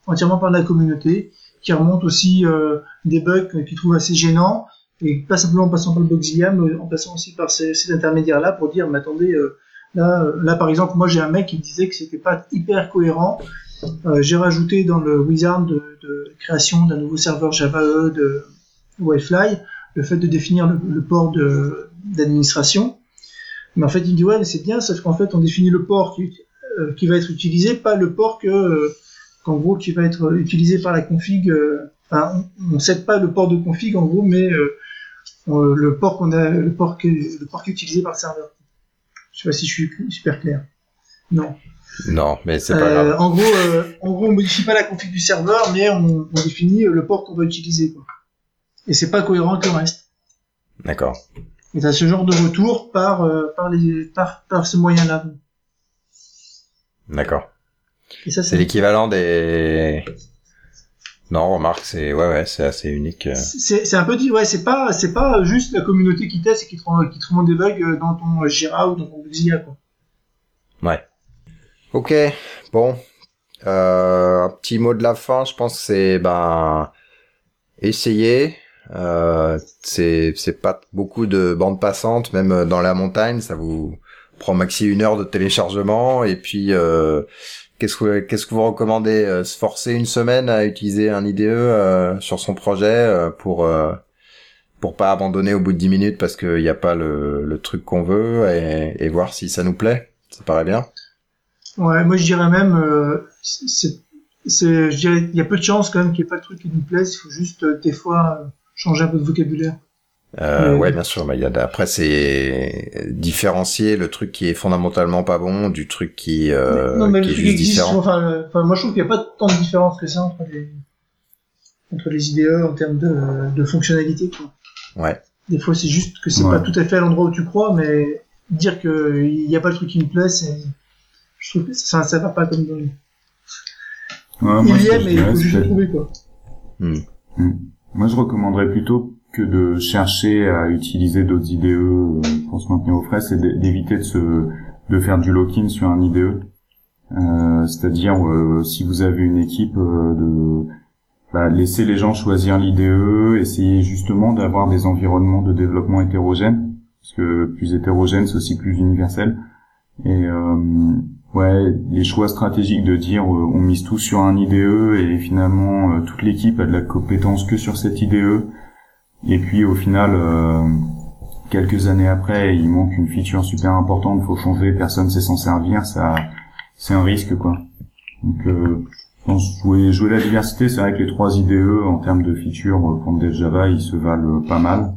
entièrement par la communauté qui remonte aussi euh, des bugs qu'ils trouvent assez gênants, et pas simplement en passant par le Boxilla, mais en passant aussi par ces, ces intermédiaires-là pour dire, mais attendez, euh, là, euh, là par exemple, moi j'ai un mec qui me disait que c'était pas hyper cohérent. j'ai rajouté dans le wizard de, de création d'un nouveau serveur Java E de Wi-Fi le fait de définir le, port d'administration. Mais en fait, il me dit ouais, mais c'est bien, sauf qu'en fait, on définit le port qui, qui va être utilisé, pas le port que en gros qui va être utilisé par la config. Euh, enfin, on ne cède pas le port de config en gros, mais euh, le port qu'on a, le port qui, le port qui est utilisé par le serveur. Je sais pas si je suis super clair. Non. Non, mais c'est pas grave. Euh, en gros, en gros, on modifie pas la config du serveur, mais on, définit le port qu'on va utiliser. Quoi. Et c'est pas cohérent avec le reste. D'accord. Et t'as ce genre de retour par par les par par ce moyen-là. D'accord. C'est l'équivalent des. Non, remarque, c'est ouais, ouais, c'est assez unique. Euh. C'est un peu dit, ouais, c'est pas, c'est pas juste la communauté qui teste et qui te, qui te remonte des bugs euh, dans ton Jira ou dans ton Mozilla, quoi. Ouais. Ok, bon, euh, un petit mot de la fin, je pense que c'est ben essayer. Euh, c'est c'est pas beaucoup de bandes passantes, même dans la montagne, ça vous prend maxi une heure de téléchargement et puis euh, Qu'est-ce que qu'est-ce que vous recommandez euh, Se forcer une semaine à utiliser un IDE euh, sur son projet euh, pour pour pas abandonner au bout de 10 minutes parce qu'il n'y a pas le, le truc qu'on veut et, et, voir si ça nous plaît. Ça paraît bien. Ouais, moi je dirais même c'est je dirais il y a peu de chances quand même qu'il n'y ait pas de truc qui nous plaise. Il faut juste des fois changer un peu de vocabulaire. Euh, ouais, bien sûr. Mais il y a après c'est différencier le truc qui est fondamentalement pas bon du truc qui euh, non, mais qui est juste différent. Enfin, enfin, moi je trouve qu'il n'y a pas tant de différence que ça entre les entre les IDE en termes de, de fonctionnalité. Quoi. Ouais. Des fois c'est juste que c'est pas tout à fait à l'endroit où tu crois, mais dire que il n'y a pas le truc qui me plaît, c'est je trouve que ça ça va pas comme dans Ouais, il y est, mais il faut juste le trouver quoi. Hmm. Hmm. Moi, je recommanderais plutôt que de chercher à utiliser d'autres IDE euh, pour se maintenir au frais, c'est d'éviter de se de faire du lock-in sur un IDE. Euh, C'est-à-dire euh, si vous avez une équipe euh, de bah, laisser les gens choisir l'IDE, essayer justement d'avoir des environnements de développement hétérogènes, parce que plus hétérogène, c'est aussi plus universel. Et ouais, les choix stratégiques de dire on mise tout sur un IDE et finalement toute l'équipe a de la compétence que sur cette IDE et puis au final, euh, quelques années après, il manque une feature super importante, faut changer, personne sait s'en servir, ça, c'est un risque quoi. Donc, euh, jouer, jouer la diversité, c'est vrai que les trois IDE en termes de features pour le Java, ils se valent pas mal.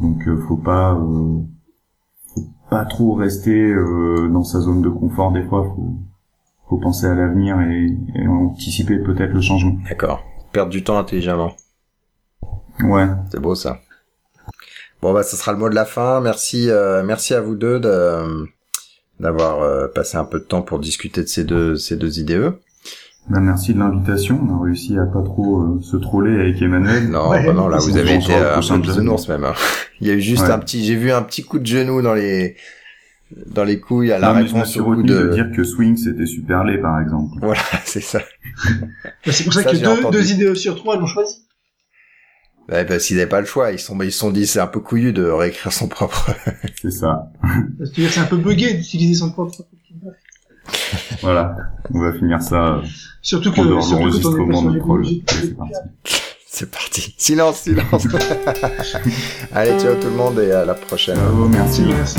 Donc, euh, faut pas, euh, pas trop rester dans sa zone de confort des fois. Faut, faut penser à l'avenir et, et anticiper peut-être le changement. D'accord. Perdre du temps intelligemment. Ouais. C'est beau ça. Bon bah ce sera le mot de la fin. Merci, merci à vous deux de d'avoir passé un peu de temps pour discuter de ces deux ces deux IDE. Ben, merci de l'invitation. On a réussi à pas trop euh, se troller avec Emmanuel. Non, bah non, là vous avez été euh, un peu bisounours même. Hein. Il y a eu juste un petit, j'ai vu un petit coup de genou dans les dans les couilles à la non, réponse au coup de... dire que Swing c'était super laid par exemple. Voilà, c'est ça. Bah, c'est pour ça, que deux, deux idées sur trois l'ont choisi. Bah, parce qu'ils n'avaient pas le choix. Ils sont, ils se sont dit, c'est un peu couillu de réécrire son propre. c'est ça. C'est un peu bugué d'utiliser son propre voilà, on va finir ça. Surtout que, l'enregistrement de projet. C'est parti. Silence, silence. Allez, ciao tout le monde et à la prochaine. merci. merci.